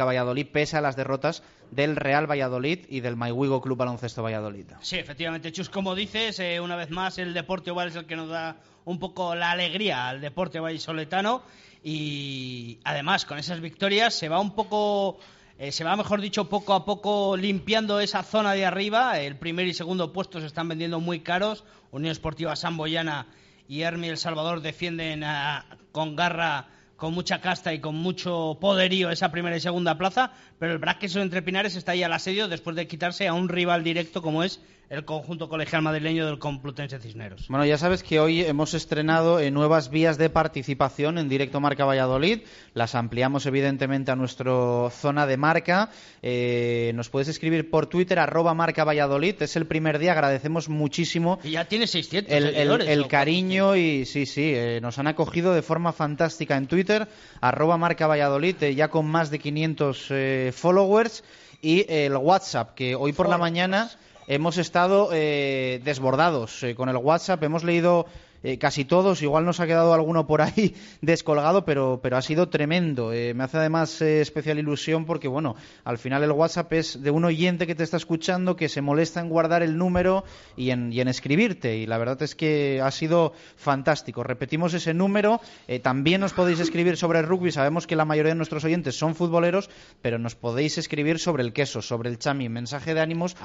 Marca Valladolid, pese a las derrotas del Real Valladolid y del Maiwigo Club Baloncesto Valladolid. Sí, efectivamente, Chus, como dices, eh, una vez más el Deporte Oval es el que nos da un poco la alegría al Deporte Vallisoletano y además con esas victorias se va un poco... eh, se va, mejor dicho, poco a poco limpiando esa zona de arriba. El primer y segundo puesto se están vendiendo muy caros. Unión Esportiva Samboyana y Hermi El Salvador defienden ah, con garra con mucha casta y con mucho poderío esa primera y segunda plaza, pero el Braqueso entre Pinares está ahí al asedio después de quitarse a un rival directo como es el conjunto colegial madrileño del Complutense Cisneros. Bueno, ya sabes que hoy hemos estrenado eh, nuevas vías de participación en directo Marca Valladolid. Las ampliamos evidentemente a nuestra zona de marca. Eh, nos puedes escribir por Twitter, arroba Marca Valladolid. Es el primer día, agradecemos muchísimo Y ya tiene 600 el, el- cariño y sí, sí, eh, nos han acogido de forma fantástica en Twitter, arroba marca Valladolid, ya con más de 500 eh, followers y el WhatsApp, que hoy por la mañana hemos estado eh, desbordados eh, con el WhatsApp, hemos leído eh, casi todos, igual nos ha quedado alguno por ahí descolgado, pero, pero ha sido tremendo. Eh, me hace además eh, especial ilusión porque, bueno, al final el WhatsApp es de un oyente que te está escuchando, que se molesta en guardar el número y en, y en escribirte. Y la verdad es que ha sido fantástico. Repetimos ese número. También nos podéis escribir sobre el rugby. Sabemos que la mayoría de nuestros oyentes son futboleros, pero nos podéis escribir sobre el queso, sobre el chami. Mensaje de ánimos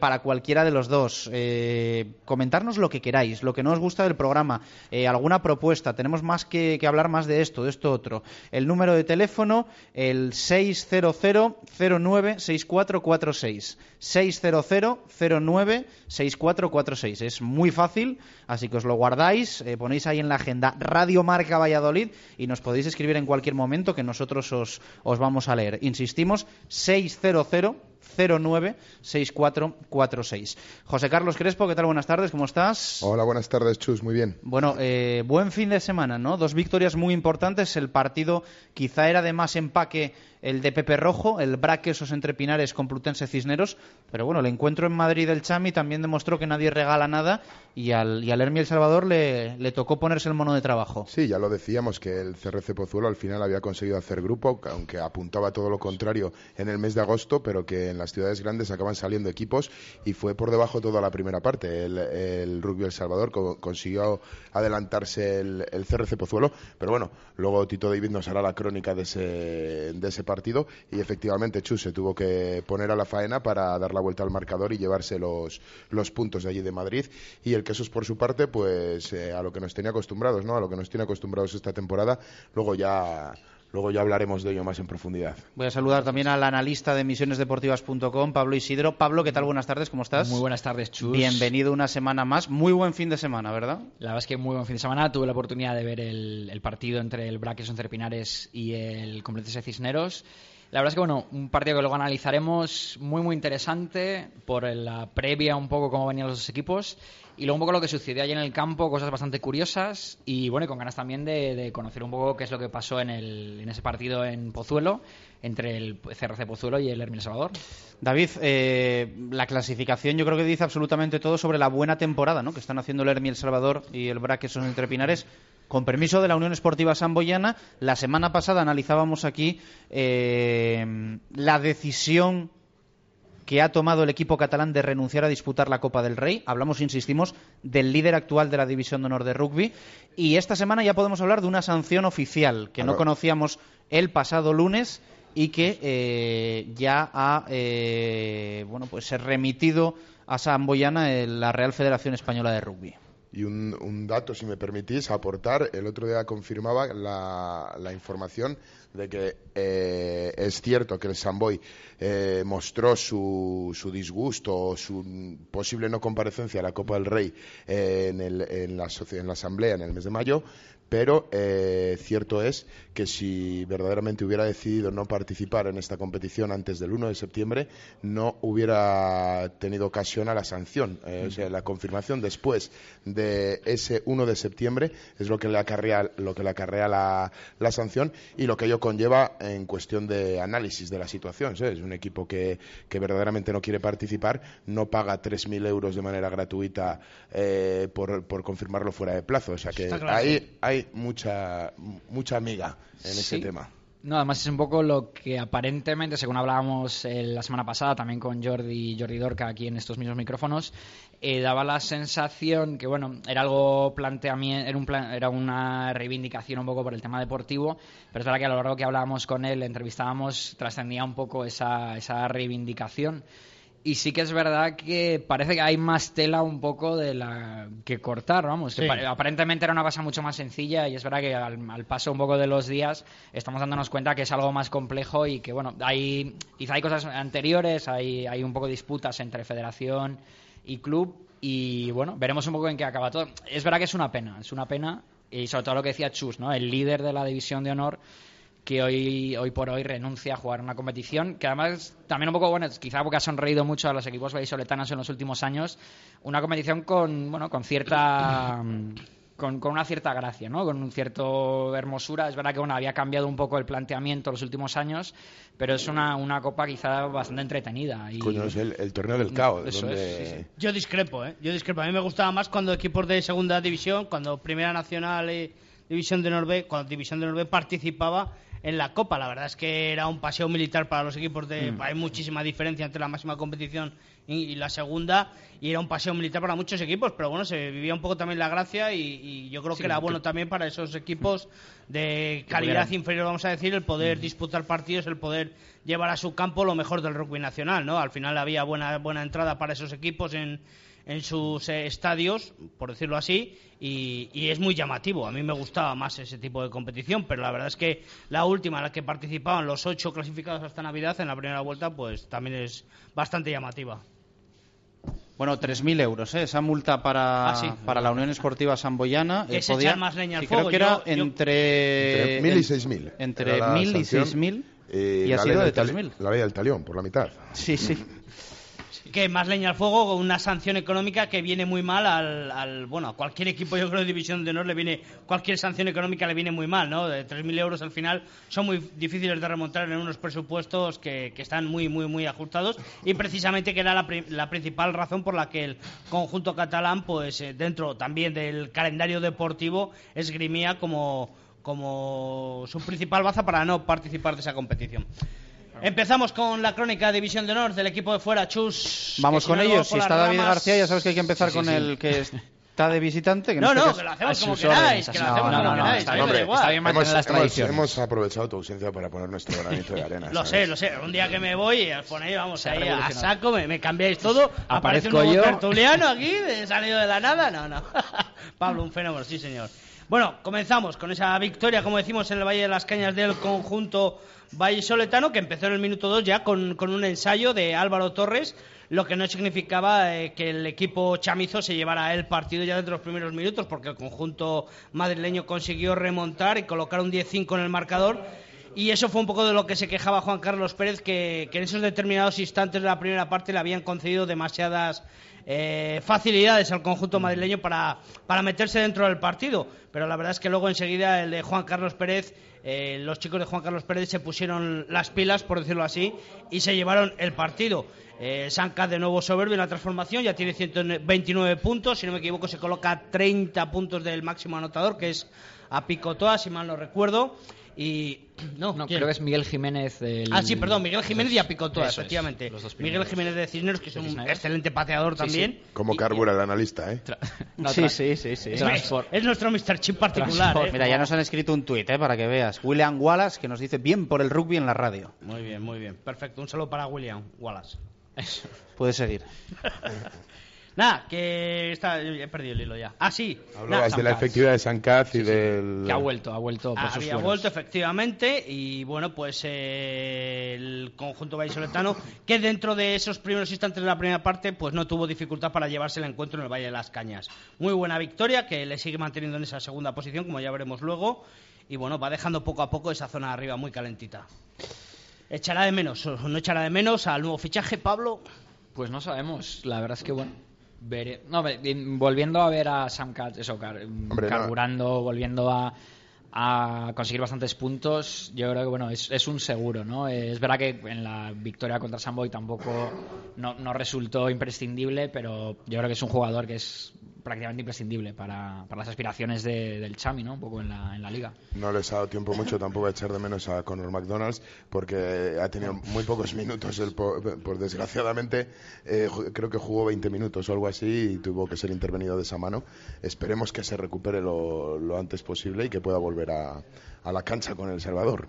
para cualquiera de los dos. Eh, comentarnos lo que queráis, lo que no os gusta del programa, eh, alguna propuesta. Tenemos más que, hablar más de esto, de esto otro. El número de teléfono, el 600-09-6446. 600-09-6446. Es muy fácil, así que os lo guardáis, eh, ponéis ahí en la agenda Radio Marca Valladolid y nos podéis escribir en cualquier momento que nosotros os, os vamos a leer. Insistimos, 600 096446. José Carlos Crespo, ¿qué tal? Buenas tardes, ¿cómo estás? Hola, buenas tardes, Chus, muy bien. Bueno, eh, buen fin de semana, ¿no? Dos victorias muy importantes. El partido quizá era de más empaque el de Pepe Rojo, el Braquesos entre Pinares con Plutense Cisneros. Pero bueno, el encuentro en Madrid del Chami también demostró que nadie regala nada y al, y al Hermi El Salvador le, le tocó ponerse el mono de trabajo. Sí, ya lo decíamos que el CRC Pozuelo al final había conseguido hacer grupo, aunque apuntaba todo lo contrario en el mes de agosto, pero que en las ciudades grandes acaban saliendo equipos y fue por debajo toda la primera parte. El, el Rugby El Salvador co- consiguió adelantarse el, el CRC Pozuelo, pero bueno, luego Tito David nos hará la crónica de ese, de ese partido y efectivamente Chus se tuvo que poner a la faena para dar la vuelta al marcador y llevarse los, los puntos de allí de Madrid y el Quesos por su parte pues eh, a lo que nos tenía acostumbrados, ¿no? A lo que nos tiene acostumbrados esta temporada, luego ya luego ya hablaremos de ello más en profundidad. Voy a saludar también al analista de emisionesdeportivas.com, Pablo Isidro. Pablo, ¿qué tal? Buenas tardes, ¿cómo estás? Muy buenas tardes, Chus. Bienvenido una semana más. Muy buen fin de semana, ¿verdad? La verdad es que muy buen fin de semana. Tuve la oportunidad de ver el, el partido entre el Braques entre Pinares y el Complutense Cisneros. La verdad es que, bueno, un partido que luego analizaremos muy, muy interesante por la previa, un poco cómo venían los dos equipos y luego un poco lo que sucedió allí en el campo, cosas bastante curiosas y, bueno, y con ganas también de, conocer un poco qué es lo que pasó en, el, en ese partido en Pozuelo entre el CRC Pozuelo y el Hermínio Salvador. David, eh, la clasificación yo creo que dice absolutamente todo sobre la buena temporada ¿no? que están haciendo el Hermi El Salvador y el Braqueson entre Pinares. Con permiso de la Unión Esportiva Samboyana, la semana pasada analizábamos aquí eh, la decisión que ha tomado el equipo catalán de renunciar a disputar la Copa del Rey. Hablamos, insistimos, del líder actual de la División de Honor de Rugby. Y esta semana ya podemos hablar de una sanción oficial que no Claro. conocíamos el pasado lunes y que eh, ya ha eh, bueno pues remitido a Samboyana en la Real Federación Española de Rugby. Y un, un dato, si me permitís, aportar. El otro día confirmaba la, la información de que eh, es cierto que el Samboy eh, mostró su, su disgusto o su posible no comparecencia a la Copa del Rey eh, en, el- en la, en la Asamblea en el mes de mayo, pero eh, cierto es que si verdaderamente hubiera decidido no participar en esta competición antes del 1 de septiembre, no hubiera tenido ocasión a la sanción. Eh, O sea, la confirmación después de ese 1 de septiembre es lo que le acarrea, lo que le acarrea la, la sanción y lo que ello conlleva en cuestión de análisis de la situación. ¿sabes? Un equipo que, que verdaderamente no quiere participar no paga 3.000 euros de manera gratuita eh, por, por confirmarlo fuera de plazo. O sea que claro. ahí hay mucha, mucha amiga en ese Sí. tema. No, además es un poco lo que aparentemente, según hablábamos eh, la semana pasada también con Jordi, Jordi Dorca aquí en estos mismos micrófonos, eh, daba la sensación que, bueno, era algo planteamiento, era, un plan- era una reivindicación un poco por el tema deportivo, pero es verdad que a lo largo que hablábamos con él, entrevistábamos, trascendía un poco esa, esa reivindicación. Y sí que es verdad que parece que hay más tela un poco de la que cortar, vamos. Sí. aparentemente era una cosa mucho más sencilla y es verdad que al, al paso un poco de los días estamos dándonos cuenta que es algo más complejo y que, bueno, hay, quizá hay cosas anteriores, hay, hay un poco de disputas entre federación y club y, bueno, veremos un poco en qué acaba todo. Es verdad que es una pena, es una pena y sobre todo lo que decía Chus, ¿no? El líder de la división de honor que hoy, hoy por hoy renuncia a jugar una competición, que además también un poco, bueno, quizá porque ha sonreído mucho a los equipos vallisoletanos en los últimos años, una competición con, bueno, con cierta... Con, con una cierta gracia, ¿no? Con un cierto hermosura. Es verdad que bueno, había cambiado un poco el planteamiento en los últimos años, pero es una, una copa quizá bastante entretenida. Y... Coño, es el, el torneo del caos. Eso donde... es, sí, sí. Yo discrepo, ¿eh? Yo discrepo. A mí me gustaba más cuando equipos de segunda división, cuando Primera Nacional y División de Norbe, cuando División de Norbe participaba en la Copa. La verdad es que era un paseo militar para los equipos de... Hay muchísima diferencia entre la máxima competición y, y la segunda, y era un paseo militar para muchos equipos, pero bueno, se vivía un poco también la gracia y, y yo creo Sí, que era que- bueno también para esos equipos de calidad pudieran- inferior, vamos a decir, el poder disputar partidos, el poder llevar a su campo lo mejor del rugby nacional, ¿no? Al final había buena buena entrada para esos equipos en, en sus eh, estadios, por decirlo así, y, y es muy llamativo. A mí me gustaba más ese tipo de competición, pero la verdad es que la última, en la que participaban los ocho clasificados hasta Navidad en la primera vuelta, pues también es bastante llamativa. Bueno, 3.000 euros, ¿eh? esa multa para, Ah, sí. para la Unión Esportiva Samboyana. Que eh, es podía- echar más leña al sí, creo fuego. que era Yo- yo- entre... Entre 1.000 y en- 6.000. Entre Era la 1.000 y sanción, 6.000 eh, y ha la sido ley de del tali- 3.000. La ley del talión, por la mitad. Sí, sí. que más leña al fuego una sanción económica que viene muy mal al, al- bueno a cualquier equipo yo creo de división de honor le viene cualquier sanción económica le viene muy mal no de 3.000 euros al final son muy difíciles de remontar en unos presupuestos que, que están muy muy muy ajustados y precisamente que era la, la principal razón por la que el conjunto catalán pues eh, dentro también del calendario deportivo esgrimía como como su principal baza para no participar de esa competición. Empezamos con la crónica de División de Honor del equipo de fuera, Chus. Vamos si con no, ellos. Si está David ramas- García, ya sabes que hay que empezar Sí, con sí, el que está de visitante. Que No, este no, caso- que lo hacemos como queráis, que lo hacemos no, como no, queráis. está bien, está mantener Hemos, las hemos- tradiciones. hemos aprovechado tu ausencia para poner nuestro granito de arena. Lo sé, lo sé. Un día que me voy, os ponéis, vamos, Se ahí a saco, me, me cambiáis todo. Aparece un Aparezco nuevo yo. tertuliano aquí, de salido de la nada. No, no. Pablo, un fenómeno, sí, señor. Bueno, comenzamos con esa victoria, como decimos, en el Valle de las Cañas del conjunto vallisoletano, que empezó en el minuto 2 ya con, un ensayo de Álvaro Torres, lo que no significaba eh, que el equipo chamizo se llevara el partido ya desde los primeros minutos, porque el conjunto madrileño consiguió remontar y colocar un 10-5 en el marcador. Y eso fue un poco de lo que se quejaba Juan Carlos Pérez, que, que en esos determinados instantes de la primera parte le habían concedido demasiadas eh, facilidades al conjunto madrileño para, para meterse dentro del partido. Pero la verdad es que luego enseguida el de Juan Carlos Pérez, eh, los chicos de Juan Carlos Pérez se pusieron las pilas, por decirlo así, y se llevaron el partido. Eh, Sanca de nuevo soberbio en la transformación, ya tiene 129 puntos, si no me equivoco se coloca a 30 puntos del máximo anotador, que es a Picotoa, si mal no recuerdo. Y no, No, creo que es Miguel Jiménez. del- Ah, sí, perdón, Miguel Jiménez y a Picotoa, Eso es, efectivamente. los dos Miguel. Jiménez de Cisneros, que es un Cisneros. excelente pateador Sí, sí. también. Como Y- carbura el analista, ¿eh? Tra- no, Sí, sí, sí, sí. Es, Transport. es nuestro Mr. Chip particular. ¿eh? Mira, ya nos han escrito un tuit, ¿eh? para que veas. William Wallace, que nos dice bien por el rugby en la radio. Muy bien, muy bien. Perfecto. Un saludo para William Wallace. Puede seguir. Nada, que está, he perdido el hilo ya. Ah, sí. Hablabas de la efectividad de Sancaz y del... Que ha vuelto, ha vuelto por Ah, sus había fueros. vuelto efectivamente y bueno pues eh, el conjunto vallisoletano que dentro de esos primeros instantes de la primera parte pues no tuvo dificultad para llevarse el encuentro en el Valle de las Cañas muy buena victoria que le sigue manteniendo en esa segunda posición como ya veremos luego y bueno va dejando poco a poco esa zona de arriba muy calentita echará de menos o no echará de menos al nuevo fichaje Pablo Pues no sabemos. La verdad es que, bueno, veré. No, volviendo a ver a Sam Katz, eso, car- Hombre, no. carburando, volviendo a, a conseguir bastantes puntos, yo creo que, bueno, es, es un seguro, ¿no? Eh, Es verdad que en la victoria contra Samboy tampoco no, no resultó imprescindible, pero yo creo que es un jugador que es prácticamente imprescindible para, para las aspiraciones de- del Chami, ¿no? Un poco en la, en la liga. No les ha dado tiempo mucho tampoco a echar de menos a Conor McDonald's porque ha tenido muy pocos minutos. Él, por, por desgraciadamente, eh, creo que jugó 20 minutos o algo así y tuvo que ser intervenido de esa mano. Esperemos que se recupere lo, lo antes posible y que pueda volver a, a la cancha con El Salvador.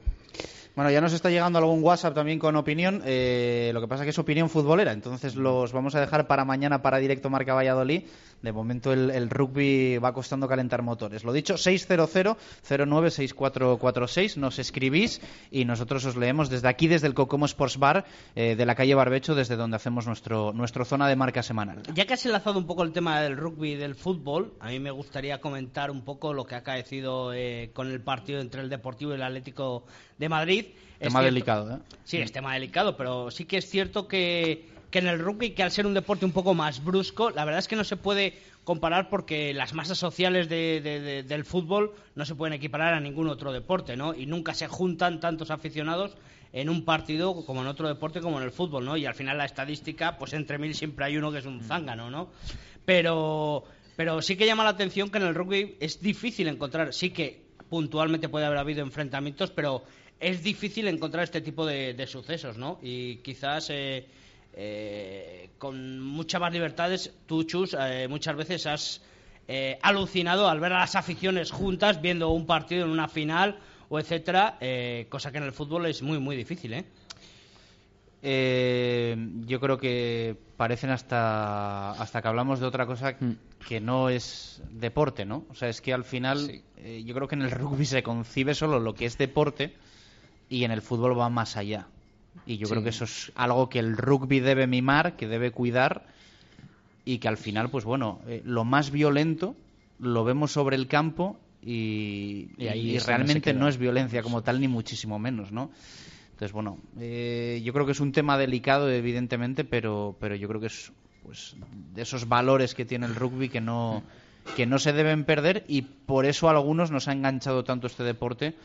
Bueno, ya nos está llegando algún WhatsApp también con opinión. eh, lo que pasa que es opinión futbolera, entonces los vamos a dejar para mañana para directo Marca Valladolid. De momento el, el rugby va costando calentar motores. Lo dicho, 600-096446. Nos escribís y nosotros os leemos desde aquí, desde el Cocomo Sports Bar eh, de la calle Barbecho, desde donde hacemos nuestro, nuestro zona de marca semanal. Ya que has enlazado un poco el tema del rugby y del fútbol, a mí me gustaría comentar un poco lo que ha acaecido eh, con el partido entre el Deportivo y el Atlético de Madrid. Es Tema delicado, ¿eh? Sí, es tema delicado, pero sí que es cierto que, que en el rugby, que al ser un deporte un poco más brusco, la verdad es que no se puede comparar porque las masas sociales de- de- de- del fútbol no se pueden equiparar a ningún otro deporte, ¿no? Y nunca se juntan tantos aficionados en un partido como en otro deporte como en el fútbol, ¿no? Y al final la estadística, pues entre mil siempre hay uno que es un zángano, ¿no? Pero, pero sí que llama la atención que en el rugby es difícil encontrar, sí que puntualmente puede haber habido enfrentamientos, pero es difícil encontrar este tipo de, de sucesos, ¿no? Y quizás eh, eh, con muchas más libertades, tú, Chus, eh, muchas veces has eh, alucinado al ver a las aficiones juntas viendo un partido en una final o etcétera, eh, cosa que en el fútbol es muy, muy difícil, ¿eh? Eh, yo creo que parecen hasta hasta que hablamos de otra cosa Mm. que no es deporte, ¿no? O sea, es que al final Sí. eh, yo creo que en el rugby se concibe solo lo que es deporte y en el fútbol va más allá. Y yo Sí. creo que eso es algo que el rugby debe mimar, que debe cuidar y que al final, pues bueno, eh, lo más violento lo vemos sobre el campo y, Y ahí y realmente no es violencia como tal, ni muchísimo menos, ¿no? Entonces, bueno, eh, yo creo que es un tema delicado, evidentemente, pero, pero yo creo que es pues, de esos valores que tiene el rugby que no, que no se deben perder y por eso a algunos nos ha enganchado tanto este deporte.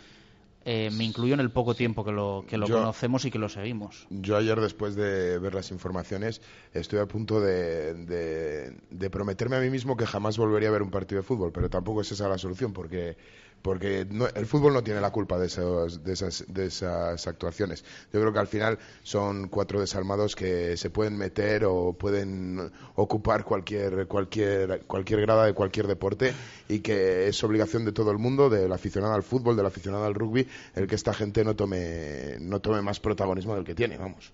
Eh, me incluyo en el poco tiempo que lo, que lo Yo- conocemos y que lo seguimos. Yo ayer, después de ver las informaciones, estoy a punto de, de- de prometerme a mí mismo que jamás volvería a ver un partido de fútbol, pero tampoco es esa la solución, porque, porque no- el fútbol no tiene la culpa de, de, esas, de esas actuaciones. Yo creo que al final son cuatro desalmados que se pueden meter o pueden ocupar cualquier, cualquier, cualquier grada de cualquier deporte y que es obligación de todo el mundo, del aficionado al fútbol, del aficionado al rugby, el que esta gente no tome, no tome más protagonismo del que tiene, vamos.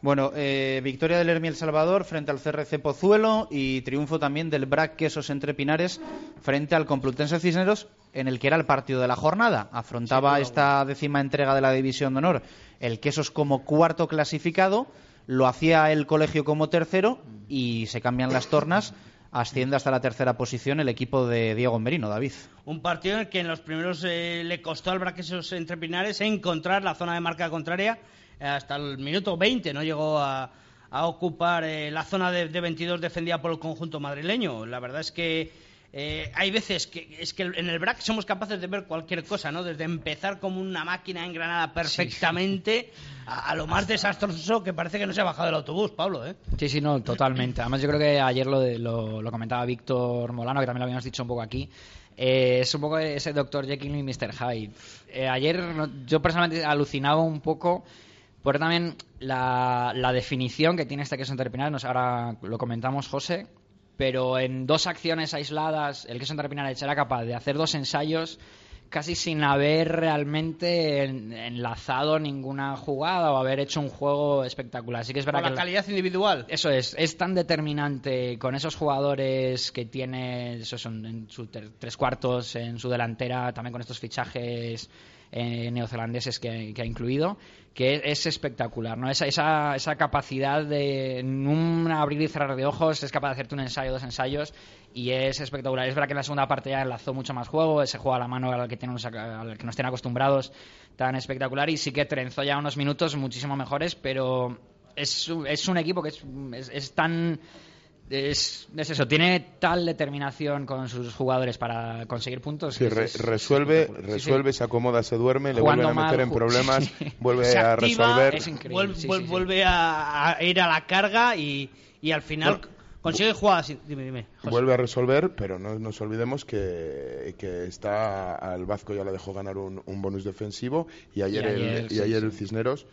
Bueno, eh, victoria del Hermi El Salvador frente al CRC Pozuelo y triunfo también del BRAC Quesos Entre Pinares frente al Complutense Cisneros en el que era el partido de la jornada. Afrontaba esta décima entrega de la División de Honor el Quesos como cuarto clasificado, lo hacía el colegio como tercero y se cambian las tornas. Asciende hasta la tercera posición el equipo de Diego Merino, David. Un partido en el que en los primeros eh, le costó al Braquesos entre Pinares encontrar la zona de marca contraria. Hasta el minuto 20 no llegó a, a ocupar eh, la zona de, de 22 defendida por el conjunto madrileño. La verdad es que eh, hay veces que es que en el BRAC somos capaces de ver cualquier cosa, ¿no? Desde empezar como una máquina engranada perfectamente A, a lo más desastroso que parece que no se ha bajado del autobús, Pablo, ¿eh? Sí, sí, no, totalmente. Además, yo creo que ayer lo, de- lo, lo comentaba Víctor Molano, que también lo habíamos dicho un poco aquí. Eh, es un poco ese Dr. Jekyll y Mr. Hyde. Eh, ayer yo personalmente alucinaba un poco por también la, la definición que tiene este queso interpinal. Nos, ahora lo comentamos, José. Pero en dos acciones aisladas, el queso interpinal era capaz de hacer dos ensayos casi sin haber realmente en- enlazado ninguna jugada o haber hecho un juego espectacular. Así que es verdad que la calidad individual. eso es, es tan determinante con esos jugadores que tiene, eso son en su tres cuartos en su delantera, también con estos fichajes eh, neozelandeses que, que ha incluido, que es, espectacular, ¿no? Esa, esa, esa capacidad de en un abrir y cerrar de ojos, es capaz de hacerte un ensayo, dos ensayos, y es espectacular. Es verdad que en la segunda parte ya enlazó mucho más juego, ese juego a la mano al que, tenemos, al que nos tienen acostumbrados, tan espectacular, y sí que trenzó ya unos minutos muchísimo mejores, pero es, es un equipo que es, es- es tan es, es eso, tiene tal determinación con sus jugadores para conseguir puntos. Sí, que es- re- es resuelve, espectacular. Sí, sí. resuelve, se acomoda, se duerme, le Jugando vuelven a meter mal, en problemas, sí. vuelve Se a activa, resolver. es increíble. vuelve, sí, vuel- sí, sí. vuelve a, a ir a la carga y, y al final, Consigue jugar. sin- Dime, dime. José. Vuelve a resolver, pero no nos olvidemos que, que está al Vasco ya le dejó ganar un, un bonus defensivo y ayer, Y ayer, el, y sí, ayer sí. el Cisneros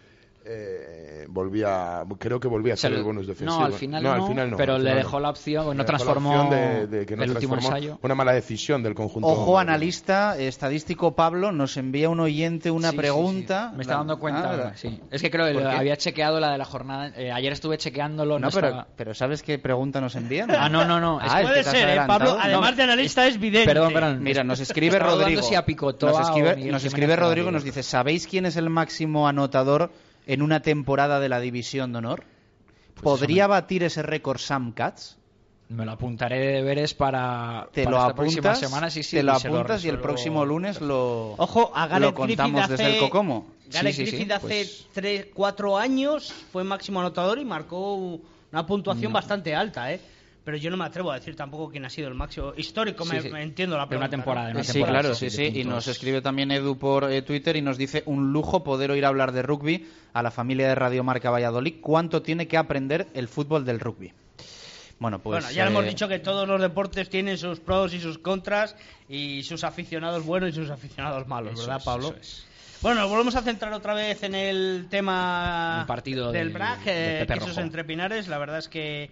eh, volvía, creo que volvía a Se ser el bonus defensivo. No, al final no, al final no, pero le dejó no. la opción, no Le transformó opción de- de que no el último transformó. ensayo. Una mala decisión del conjunto. Ojo, analista estadístico Pablo, nos envía un oyente una Sí, pregunta. sí. Me está dando cuenta. Ah, ahora, sí. Es que creo que había chequeado la de la jornada. eh, ayer estuve chequeándolo. No, No, pero, estaba- pero ¿sabes qué pregunta nos envían? Ah, no, no, no. Ah, Es- es que Puede ser, ¿eh. Pablo. Además de analista, es vidente. Perdón, perdón. Mira, nos escribe Rodrigo. si a Picotoa nos escribe, nos escribe Rodrigo nos dice, ¿sabéis quién es el máximo anotador en una temporada de la División de Honor? Pues ¿Podría batir ese récord Sam Katz? Me lo apuntaré de deberes para, Te para lo esta próxima apuntas, semana. Sí, sí, te lo y apuntas y el próximo lunes lo, Ojo, a Gareth lo contamos Griffith desde hace- el Cocomo. Gareth Sí, sí, sí, Griffith hace pues- 3, 4 años fue máximo anotador y marcó una puntuación bastante alta, ¿eh? Pero yo no me atrevo a decir tampoco quién ha sido el máximo histórico, Sí, me, sí. me entiendo la De una pregunta. temporada, ¿no? de una Sí, temporada, claro, sí, sí. Y nos escribe también Edu por eh, Twitter y nos dice un lujo poder oír hablar de rugby a la familia de Radio Marca Valladolid. ¿Cuánto tiene que aprender el fútbol del rugby? Bueno, pues... bueno, ya hemos eh, dicho que todos los deportes tienen sus pros y sus contras y sus aficionados buenos y sus aficionados malos, Eso ¿verdad, es, Pablo? eso es. Bueno, nos volvemos a centrar otra vez en el tema El partido del del- BRAC, del eh, entre Pinares. La verdad es que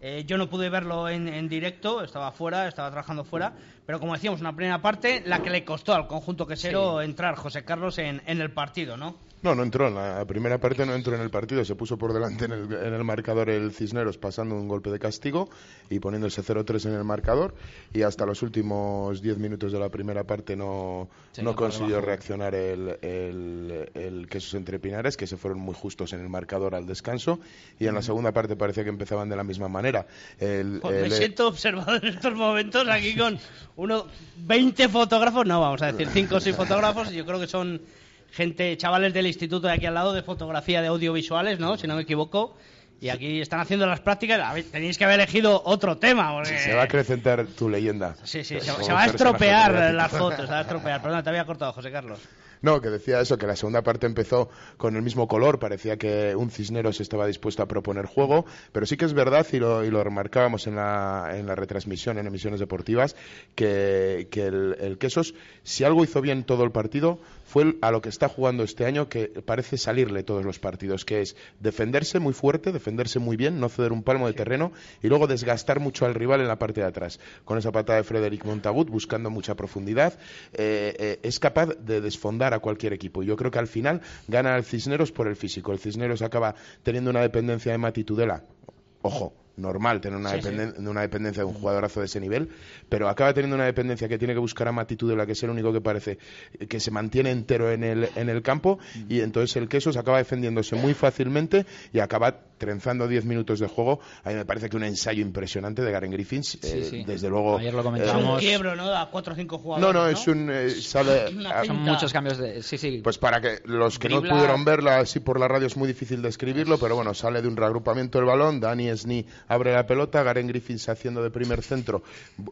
eh, yo no pude verlo en, en directo, estaba fuera, estaba trabajando fuera. Pero como decíamos, una primera parte, la que le costó al conjunto quesero entrar José Carlos en, en el partido, ¿no? No, no entró. En la primera parte no entró en el partido. Se puso por delante en el, en el marcador el Cisneros pasando un golpe de castigo y poniéndose 0-3 en el marcador. Y hasta los últimos 10 minutos de la primera parte no, Se no consiguió reaccionar el, el, el Quesos entre Pinares, que se fueron muy justos en el marcador al descanso. Y en la segunda parte parecía que empezaban de la misma manera. El, Pues me el- siento observado en estos momentos aquí con uno 20 fotógrafos, no vamos a decir 5 o 6 fotógrafos, yo creo que son gente, chavales del instituto de aquí al lado de fotografía de audiovisuales, ¿no? Si no me equivoco. Y aquí están haciendo las prácticas. Tenéis que haber elegido otro tema. Porque... Se va a acrecentar tu leyenda. Sí, sí, se, se va a estropear las fotos, se va a estropear. Perdona, te había cortado, José Carlos. No, que decía eso, que la segunda parte empezó con el mismo color, parecía que un Cisneros estaba dispuesto a proponer juego, pero sí que es verdad, y lo, y lo remarcábamos en la, en la retransmisión, en emisiones deportivas, que, que el, el Quesos, si algo hizo bien todo el partido, fue a lo que está jugando este año, que parece salirle todos los partidos, que es defenderse muy fuerte, defenderse muy bien, no ceder un palmo de terreno, y luego desgastar mucho al rival en la parte de atrás. Con esa patada de Frederic Montagut, buscando mucha profundidad, eh, eh, es capaz de desfondar a cualquier equipo. Y yo creo que al final gana el Cisneros por el físico. El Cisneros acaba teniendo una dependencia de Mati Tudela. Ojo, normal tener una, Sí, sí. dependen- una dependencia de un jugadorazo de ese nivel, pero acaba teniendo una dependencia que tiene que buscar a Mati Tudela, que es el único que parece que se mantiene entero en el, en el campo, y entonces el Quesos acaba defendiéndose muy fácilmente y acaba trenzando 10 minutos de juego. A mí me parece que un ensayo impresionante de Garen Griffins, eh, sí. desde luego. Ayer lo eh, Es un quiebro, ¿no? A 4 o 5 no, jugadores. no, es un. eh, sale, a- Son muchos cambios de. Sí, sí. pues para que los que no pudieron verla así por la radio es muy difícil describirlo, pero bueno, sale de un reagrupamiento del balón, Dani Sni abre la pelota, Garen Griffiths haciendo de primer centro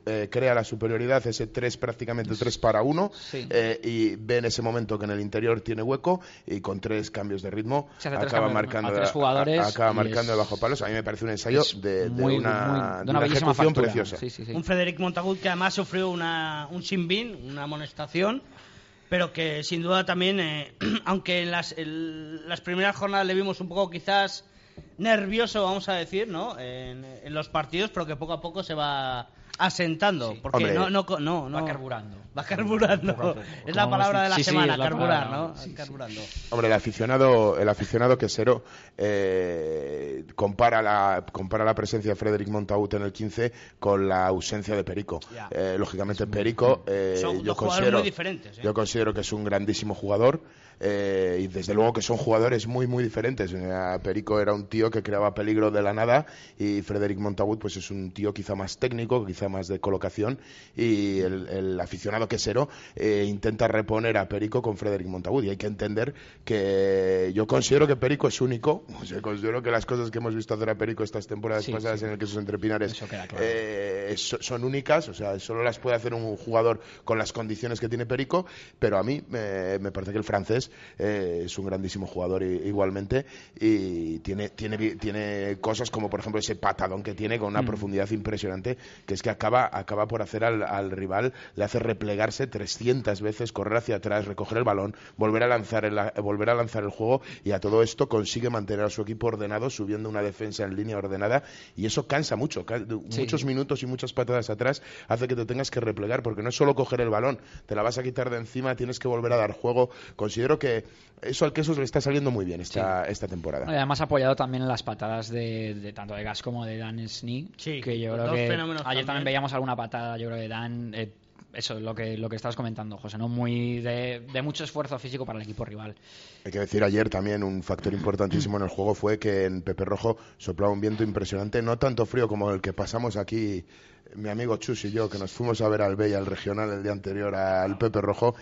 eh, crea la superioridad, ese 3 prácticamente 3 para 1, Sí. y ve en ese momento que en el interior tiene hueco y con tres cambios de ritmo acaba cambios marcando, a tres jugadores a- acaba marcando es- de bajo palos. A mí me parece un ensayo de, de muy- una, muy- de una ejecución factura. preciosa. Sí, sí, sí. Un Frederic Montagut que además sufrió una, un sin bin, una amonestación, pero que sin duda también, eh, aunque en las, el- las primeras jornadas le vimos un poco quizás nervioso, vamos a decir, ¿no? En, en los partidos, pero que poco a poco se va asentando. Porque Hombre. no, no, no, no. Va carburando. Va carburando. Poco a poco. Es la palabra de la sí, sí, semana, es la carburar, palabra, ¿no? sí, sí. carburando. Hombre, el aficionado, el aficionado quesero eh, compara, la, compara la presencia de Frederic Montagut en el 15 con la ausencia de Perico. Eh, lógicamente, Perico, eh, Son yo, dos jugadores considero, muy diferentes, ¿eh? yo considero que es un grandísimo jugador. Eh, y desde luego que son jugadores muy muy diferentes. Eh, Perico era un tío que creaba peligro de la nada y Frederic Montagut pues es un tío quizá más técnico, quizá más de colocación y el, el aficionado quesero eh, intenta reponer a Perico con Frederic Montagut y hay que entender que yo considero que Perico es único, o sea, considero que las cosas que hemos visto hacer a Perico estas temporadas Sí, pasadas sí. en el que sus entrepinares claro. eh, son únicas, o sea, solo las puede hacer un jugador con las condiciones que tiene Perico, pero a mí me parece que el francés Eh, es un grandísimo jugador igualmente y tiene, tiene, tiene cosas como por ejemplo ese patadón que tiene con una mm. profundidad impresionante que es que acaba, acaba por hacer al, rival, le hace replegarse 300 veces, correr hacia atrás, recoger el balón, volver a lanzar el, volver a lanzar el juego y a todo esto consigue mantener a su equipo ordenado subiendo una defensa en línea ordenada y eso cansa mucho, muchos minutos y muchas patadas atrás hace que te tengas que replegar porque no es solo coger el balón, te la vas a quitar de encima, tienes que volver a dar juego. Considero que eso al queso le está saliendo muy bien esta, esta temporada. además apoyado también en las patadas de, tanto de Gas como de Dan Snee, que yo creo que ayer también. veíamos alguna patada, yo creo que Dan eh, eso, lo que, lo que estabas comentando, José, ¿no? Muy de, mucho esfuerzo físico para el equipo rival. Hay que decir, ayer también un factor importantísimo en el juego fue que en Pepe Rojo soplaba un viento impresionante, no tanto frío como el que pasamos aquí mi amigo Chus y yo, que nos fuimos a ver al Bella, al regional, el día anterior al Pepe Rojo,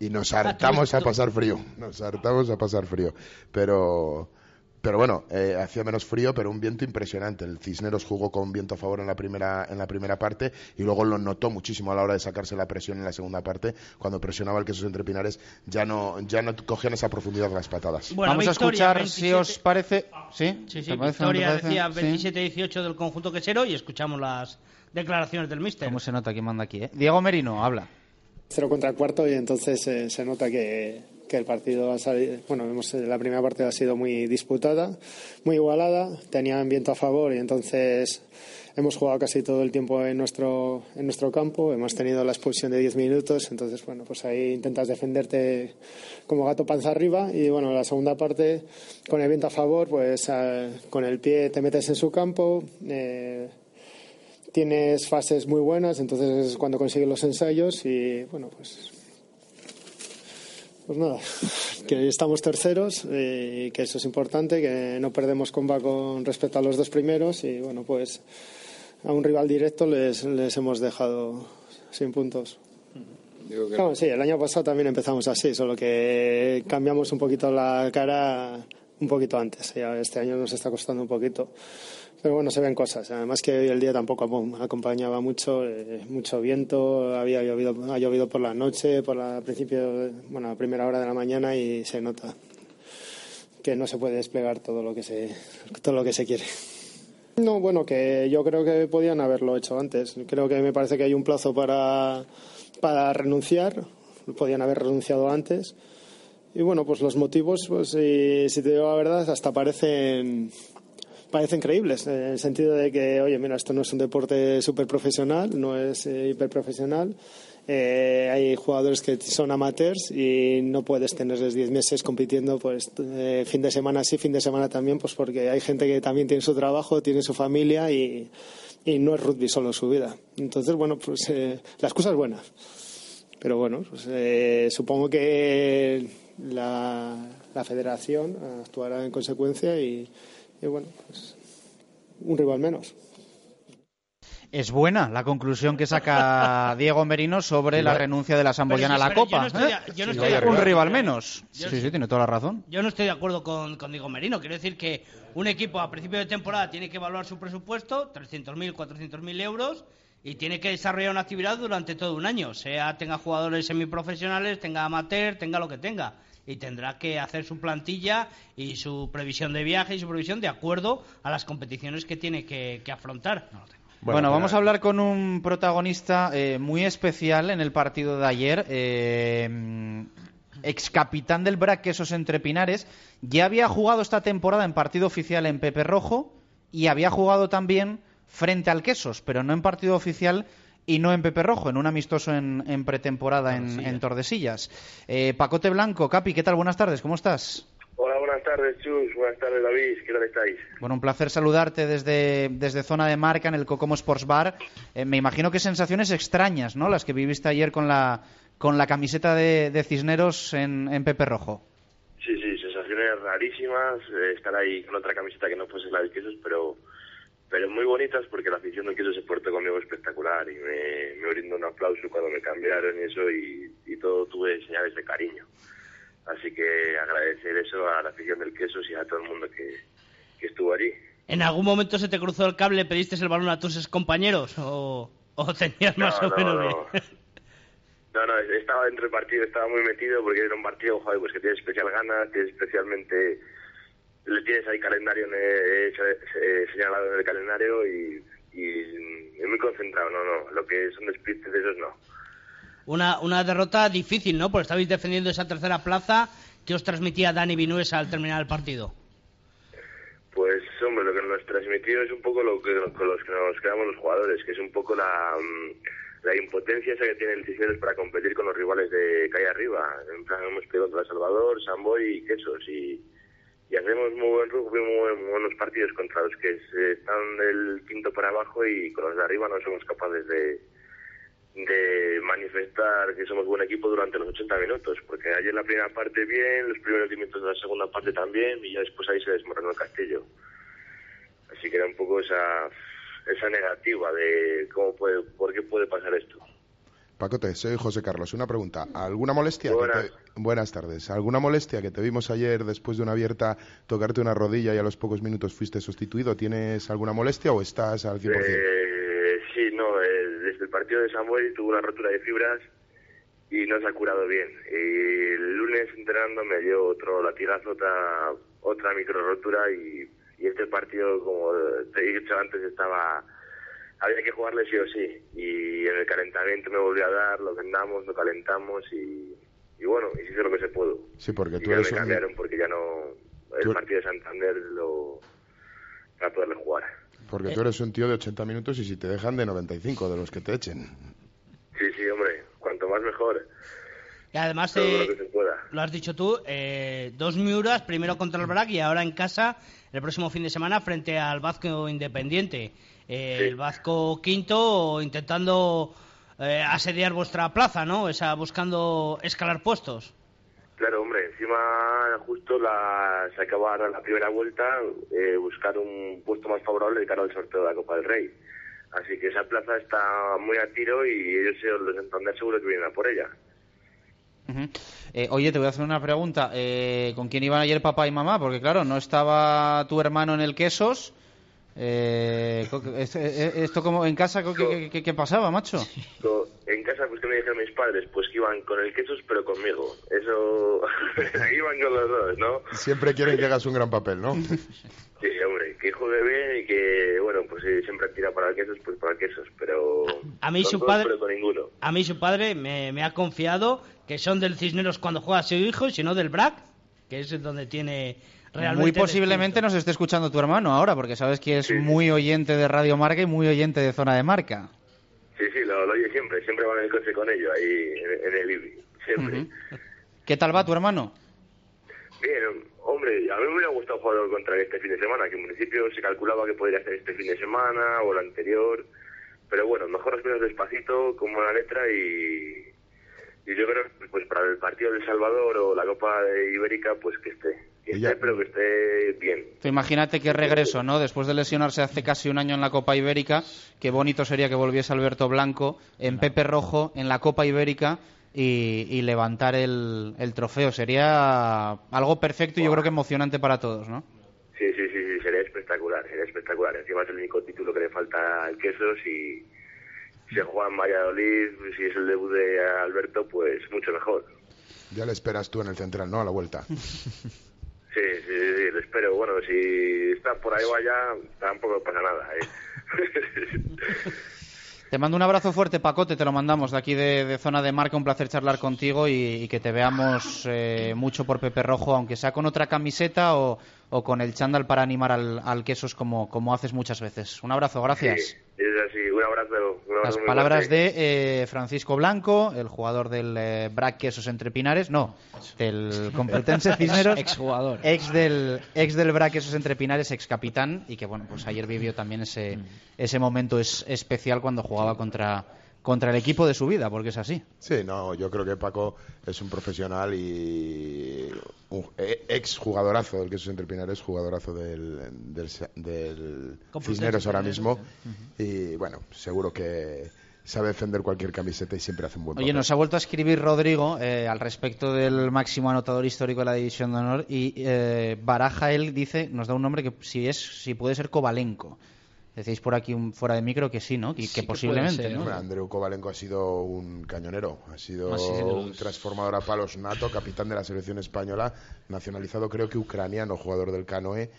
y nos hartamos a pasar frío, nos hartamos a pasar frío. Pero pero bueno, eh, hacía menos frío, pero un viento impresionante. El Cisneros jugó con viento a favor en la primera en la primera parte y luego lo notó muchísimo a la hora de sacarse la presión en la segunda parte. Cuando presionaba el queso entre pinares ya no ya no cogían esa profundidad las patadas. Vamos a escuchar si os parece. Sí, sí, sí Victoria decía 27-18 del conjunto quesero y escuchamos las declaraciones del míster. ¿Cómo se nota quién manda aquí? Eh? Diego Merino, habla. Cero contra cuarto y entonces eh, se nota que que el partido ha salido, bueno, la primera parte ha sido muy disputada, muy igualada, tenían viento a favor y entonces hemos jugado casi todo el tiempo en nuestro, en nuestro campo, hemos tenido la expulsión de 10 minutos, entonces bueno, pues ahí intentas defenderte como gato panza arriba y bueno, la segunda parte con el viento a favor, pues eh, con el pie te metes en su campo, eh, tienes fases muy buenas, entonces es cuando consigues los ensayos y bueno, pues pues nada, que estamos terceros y eh, que eso es importante, que no perdemos comba con respecto a los dos primeros y bueno, pues a un rival directo les, les hemos dejado sin puntos. sí, el año pasado también empezamos así, solo que cambiamos un poquito la cara un poquito antes. Este año nos está costando un poquito. Pero bueno, se ven cosas. Además que hoy el día tampoco acompañaba mucho, eh, mucho viento, había llovido, ha llovido por la noche, por la principio, bueno, primera hora de la mañana y se nota que no se puede desplegar todo lo que se, todo lo que se quiere. No, bueno, que yo creo que podían haberlo hecho antes. Creo que me parece que hay un plazo para, para renunciar. Podían haber renunciado antes. Y bueno, pues los motivos, pues si, si te digo la verdad, hasta parecen parecen creíbles, en el sentido de que, oye, mira, esto no es un deporte súper profesional, no es eh, hiperprofesional. Eh, hay jugadores que son amateurs y no puedes tenerles 10 meses compitiendo pues eh, fin de semana sí, fin de semana también, pues porque hay gente que también tiene su trabajo, tiene su familia y, y no es rugby solo su vida. Entonces, bueno, pues eh, la excusa es buena. Pero bueno, pues, supongo que la, la federación actuará en consecuencia y, y bueno, pues un rival menos. Es buena la conclusión que saca Diego Merino sobre la renuncia de la Samboyana a la Copa. un rival menos. sí, sí, tiene toda la razón. Yo no estoy de acuerdo con, con, Diego Merino. Quiero decir que un equipo a principio de temporada tiene que evaluar su presupuesto, 300.000, 400.000 euros, y tiene que desarrollar una actividad durante todo un año. Sea tenga jugadores semiprofesionales, tenga amateur, tenga lo que tenga y tendrá que hacer su plantilla y su previsión de viaje y su previsión de acuerdo a las competiciones que tiene que, afrontar. Bueno, vamos a hablar con un protagonista eh, muy especial en el partido de ayer. Eh, ex capitán del BRAC Quesos Entre Pinares. Ya había jugado esta temporada en partido oficial en Pepe Rojo y había jugado también frente al Quesos, pero no en partido oficial y no en Pepe Rojo, en un amistoso en, pretemporada en, Tordesillas. Eh, Pacote Blanco, Capi, ¿qué tal? Buenas tardes, ¿cómo estás? Hola, buenas tardes, Chus. Buenas tardes, David. ¿Qué tal estáis? Bueno, un placer saludarte desde, desde zona de marca en el Cocomo Sports Bar. Eh, me imagino que sensaciones extrañas, ¿no? Las que viviste ayer con la, con la camiseta de, Cisneros en, en Pepe Rojo. Sí, sí, sensaciones rarísimas. Eh, estar ahí con otra camiseta que no fuese la de quesos, pero pero muy bonitas porque la afición no quiso se portó conmigo espectacular y me, me brindó un aplauso cuando me cambiaron y eso y, todo tuve señales de cariño. Así que agradecer eso a la afición del queso y a todo el mundo que, que estuvo allí. ¿En algún momento se te cruzó el cable, pediste el balón a tus compañeros o, o tenías más o menos no, No, no, estaba dentro del partido, estaba muy metido porque era un partido, joder, pues que tiene especial ganas, tiene especialmente... Le tienes ahí calendario en el- eh, señalado en el calendario y, y, y muy concentrado, no, no. Lo que son despistes de esos no. Una, una derrota difícil, ¿no? Porque estabais defendiendo esa tercera plaza que os transmitía Dani Vinuesa al terminar el partido. Pues, hombre, lo que nos transmitió es un poco lo que con los que nos quedamos los jugadores, que es un poco la, mm, la impotencia esa que tiene el Cisneros para competir con los rivales de calle arriba. En plan, hemos peleado contra Salvador, Samboy y Quesos y, y hacemos muy buen rugby, muy, buen- muy buenos partidos contra los que están del quinto para abajo y con los de arriba no somos capaces de, de manifestar que somos buen equipo durante los 80 minutos, porque ayer la primera parte bien, los primeros 10 minutos de la segunda parte también, y ya después ahí se desmoronó el castillo. Así que era un poco esa, esa negativa de cómo puede, por qué puede pasar esto. Pacote, soy José Carlos. Una pregunta. ¿Alguna molestia? que Buenas. te- Buenas tardes. ¿Alguna molestia que te vimos ayer después de una abierta tocarte una rodilla y a los pocos minutos fuiste sustituido? ¿Tienes alguna molestia o estás al 100%? Eh, sí, no, eh, desde el partido de Samuel tuvo una rotura de fibras y no se ha curado bien. El lunes entrenando me dio otro latigazo, otra, otra micro rotura y, y este partido, como te he dicho antes, estaba había que jugarle sí o sí. Y en el calentamiento me volvió a dar, lo vendamos, lo calentamos y, y bueno, hizo lo que se pudo. Sí, porque y tú ya eres me un- cambiaron porque ya no... El Tú- partido de Santander lo... para poderle jugar. Porque tú eres un tío de 80 minutos y si te dejan de 95 de los que te echen. Sí, sí, hombre, cuanto más mejor. Y además, Todo eh, lo que se pueda. lo has dicho tú, eh, dos miuras, primero contra el BRAC y ahora en casa, el próximo fin de semana, frente al Vasco Independiente. Eh, Sí. El Vasco quinto intentando eh, asediar vuestra plaza, ¿no? Esa, buscando escalar puestos. Claro, hombre, encima justo la, se acaba la primera vuelta, eh, buscar un puesto más favorable de cara al sorteo de la Copa del Rey. Así que esa plaza está muy a tiro y ellos, los de Santander, seguro que vienen a por ella. Eh, oye, te voy a hacer una pregunta. Eh, ¿Con quién iban ayer papá y mamá? Porque claro, no estaba tu hermano en el Quesos. Eh, esto, eh, esto como en casa, ¿qué, qué- qué pasaba, macho? En casa, pues que me dijeron mis padres, pues que iban con el quesos, pero conmigo. Eso, iban con los dos, ¿no? Siempre quieren que hagas un gran papel, ¿no? Sí, hombre, que juegue bien y que, bueno, pues sí, siempre tira para el quesos, pues para el quesos, pero... A mí su dos, padre- Pero con ninguno. A mí su padre me, me ha confiado que son del Cisneros cuando juega a su hijo y si no del BRAC, que es donde tiene realmente... Muy posiblemente nos esté escuchando tu hermano ahora, porque sabes que es Sí. muy oyente de Radio Marca y muy oyente de Zona de Marca. Sí, sí, lo, lo oye siempre, siempre va en el coche con ellos, ahí en, en el IBI, siempre. ¿Qué tal va tu hermano? Bien, hombre, a mí me hubiera gustado jugar contra él este fin de semana, que en principio se calculaba que podría hacer este fin de semana o el anterior, pero bueno, mejor las cosas despacito, como la letra y, y yo creo que pues para el partido de El Salvador o la Copa de Ibérica, pues que esté, que Y ya- esté, pero que esté bien. Tú imagínate qué regreso, ¿no? Después de lesionarse hace casi un año en la Copa Ibérica, qué bonito sería que volviese Alberto Blanco en Pepe Rojo en la Copa Ibérica y, y levantar el, el trofeo. Sería algo perfecto y yo creo que emocionante para todos, ¿no? Sí, sí, sí, sí, sería espectacular, sería espectacular. Encima es el único título que le falta al Quesos y se juega en Valladolid, si es el debut de Alberto, pues mucho mejor. Ya le esperas tú en el central, ¿no? A la vuelta. Sí, sí, sí, lo espero. Bueno, si está por ahí vaya, tampoco pasa nada. ¿eh? Te mando un abrazo fuerte, Pacote, te lo mandamos de aquí de, de Zona de Marca. Un placer charlar contigo y, y que te veamos eh, mucho por Pepe Rojo, aunque sea con otra camiseta o, o con el chándal para animar al, al Quesos como, como haces muchas veces. Un abrazo, gracias. Sí, es así. Un abrazo. Un abrazo Las palabras de eh, Francisco Blanco, el jugador del eh, BRAC Quesos Entre Pinares, no, del Complutense Cisneros, ex del ex del BRAC Quesos Entre Pinares, ex capitán y que bueno, pues ayer vivió también ese ese momento es, especial cuando jugaba contra contra el equipo de su vida, porque es así. Sí, no, yo creo que Paco es un profesional y un eh, ex jugadorazo del que es entre Pinares, jugadorazo del, del, del Cisneros ahora mismo. Y bueno, seguro que sabe defender cualquier camiseta y siempre hace un buen Oye, papel. nos ha vuelto a escribir Rodrigo eh, al respecto del máximo anotador histórico de la División de Honor y eh, Baraja él dice, nos da un nombre que si es si puede ser Kovalenko. Decéis por aquí un, fuera de micro que sí, ¿no? Y Sí que que posiblemente, ser. ¿no? Hombre, Andreu Kovalenko ha sido un cañonero, ha sido Ah, sí, sí, un transformador a palos nato, capitán de la selección española, nacionalizado creo que ucraniano, jugador del Canoe,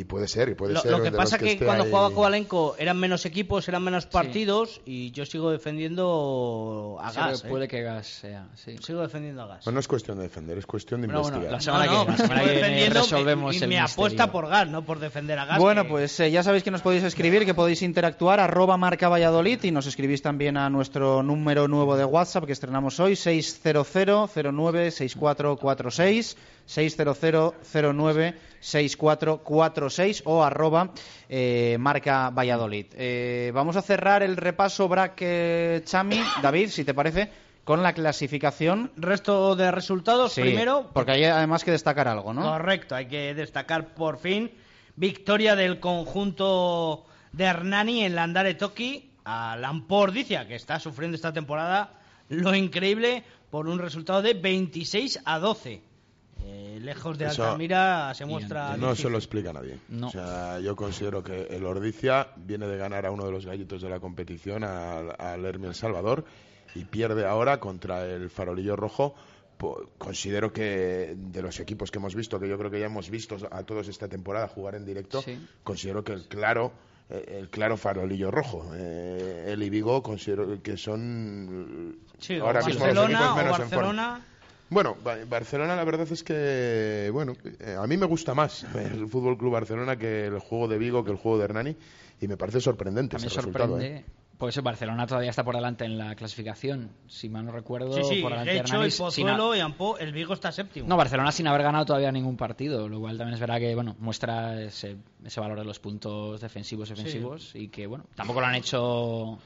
y puede ser, y puede Lo, ser. lo que de los pasa que, esté cuando ahí- jugaba Kovalenko eran menos equipos, eran menos partidos y yo sigo defendiendo a Sí, Gas. ¿eh? puede que Gas sea, sí. Sigo defendiendo a Gas. Bueno, no es cuestión de defender, es cuestión de Bueno, bueno, investigar. la semana No, que no, semana que resolvemos y, y el mi misterio. apuesta por Gas, no por defender a Gas. Bueno, que- pues eh, ya sabéis que nos podéis escribir, que podéis interactuar, arroba marca Valladolid y nos escribís también a nuestro número nuevo de WhatsApp que estrenamos hoy, 600-09-6446, 600-09-6446 o arroba eh, marca Valladolid. Eh, vamos a cerrar el repaso Brack eh, Chami, David, si te parece, con la clasificación. Resto de resultados, Sí, primero, porque hay además que destacar algo, ¿no? Correcto, hay que destacar por fin victoria del conjunto de Hernani en Landare Toki a Lampordicia, que está sufriendo esta temporada lo increíble por un resultado de 26 a 12. Eh, lejos de Eso- Altamira se muestra. No se lo explica nadie. No. O sea, yo considero que el Ordicia viene de ganar a uno de los gallitos de la competición, al, al Hermi El Salvador, y pierde ahora contra el Farolillo Rojo. Po- Considero que de los equipos que hemos visto, que yo creo que ya hemos visto a todos esta temporada jugar en directo, Sí. considero que el claro, eh, el claro Farolillo Rojo, eh, él y Vigo, considero que son Sí, ahora o mismo los Barcelona equipos o menos en forma. Bueno, Ba- Barcelona la verdad es que, bueno, eh, a mí me gusta más el Fútbol Club Barcelona que el juego de Vigo, que el juego de Hernani, y me parece sorprendente A mí ese me resultado. sorprende. ¿eh? Pues Barcelona todavía está por delante en la clasificación. Si mal no recuerdo, Sí, sí, por delante de Hecho, el a- Pozuelo y Ampó, el Vigo está séptimo. No, Barcelona sin haber ganado todavía ningún partido, lo cual también es verdad que bueno muestra ese, ese valor de los puntos defensivos ofensivos y que bueno tampoco lo han hecho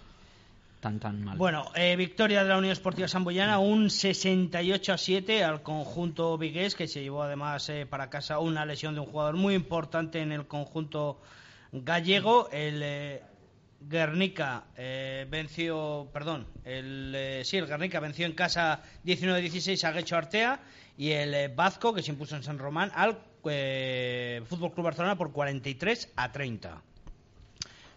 Bueno, eh, victoria de la Unión Esportiva Samboyana, un 68 a 7 al conjunto vigués, que se llevó además eh, para casa una lesión de un jugador muy importante en el conjunto gallego. El eh, Guernica eh, venció, perdón, el, sí, el Guernica venció en casa 19-16 a Guecho Artea y el Vasco, que se impuso en San Román, al Fútbol Club Barcelona por 43 a 30.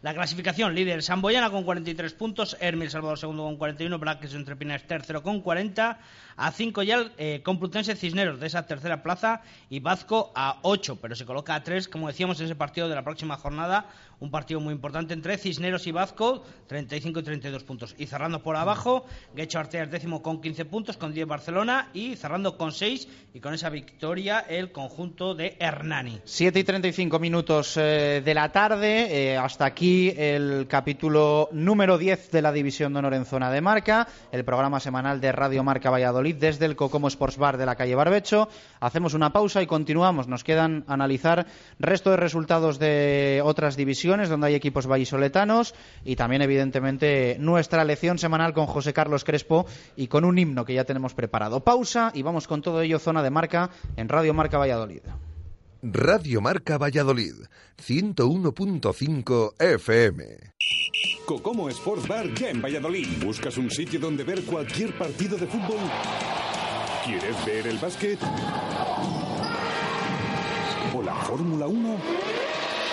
La clasificación, líder Samboyana con 43 puntos, Hermil Salvador segundo con 41, Braques entre Pinas tercero con 40, a 5 ya el eh, Complutense Cisneros de esa tercera plaza y Vasco a 8, pero se coloca a 3, como decíamos, en ese partido de la próxima jornada, un partido muy importante entre Cisneros y Vasco, 35 y 32 puntos. Y cerrando por abajo, Guecho Arteas décimo con 15 puntos, con 10 Barcelona y cerrando con 6 y con esa victoria el conjunto de Hernani. 7 y 35 minutos eh, de la tarde. eh, hasta aquí el capítulo número 10 de la División de Honor en Zona de Marca, el programa semanal de Radio Marca Valladolid desde el Cocomo Sports Bar de la calle Barbecho. Hacemos una pausa y continuamos. Nos quedan analizar resto de resultados de otras divisiones donde hay equipos vallisoletanos y también, evidentemente, nuestra lección semanal con José Carlos Crespo y con un himno que ya tenemos preparado. Pausa y vamos con todo ello Zona de Marca en Radio Marca Valladolid. Radio Marca Valladolid, 101.5 FM. Cocomo Sports Bar ya en Valladolid. ¿Buscas un sitio donde ver cualquier partido de fútbol? ¿Quieres ver el básquet? ¿O la Fórmula 1?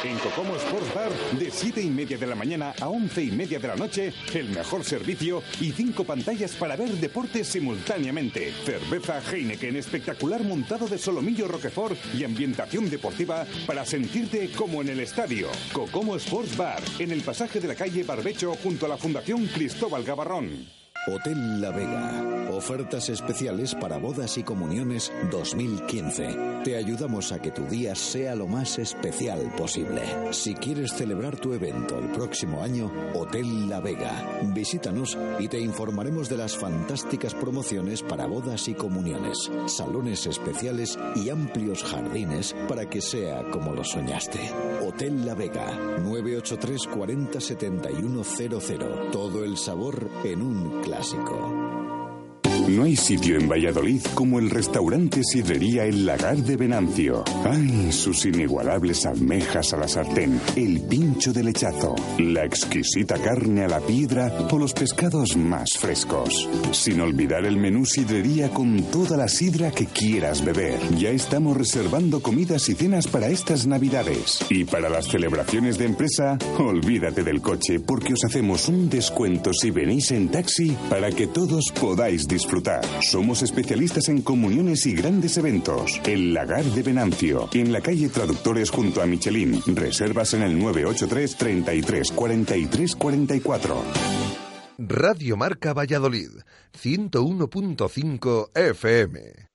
En Cocomo Sports Bar, de 7 y media de la mañana a 11 y media de la noche, el mejor servicio y cinco pantallas para ver deportes simultáneamente. Cerveza Heineken espectacular montado de solomillo Roquefort y ambientación deportiva para sentirte como en el estadio. Cocomo Sports Bar, en el pasaje de la calle Barbecho junto a la Fundación Cristóbal Gavarrón. Hotel La Vega. Ofertas especiales para bodas y comuniones 2015. Te ayudamos a que tu día sea lo más especial posible. Si quieres celebrar tu evento el próximo año, Hotel La Vega. Visítanos y te informaremos de las fantásticas promociones para bodas y comuniones, salones especiales y amplios jardines para que sea como lo soñaste. Hotel La Vega, 983 40 7100. Todo el sabor en un clásico. No hay sitio en Valladolid como el restaurante Sidrería El Lagar de Venancio. ¡Ay! Sus inigualables almejas a la sartén, el pincho de lechazo, la exquisita carne a la piedra o los pescados más frescos. Sin olvidar el menú Sidrería con toda la sidra que quieras beber. Ya estamos reservando comidas y cenas para estas Navidades. Y para las celebraciones de empresa, olvídate del coche porque os hacemos un descuento si venís en taxi para que todos podáis disfrutar. Somos especialistas en comuniones y grandes eventos. El Lagar de Venancio, en la calle Traductores junto a Michelin. Reservas en el 983 33 43 44. Radio Marca Valladolid, 101.5 FM.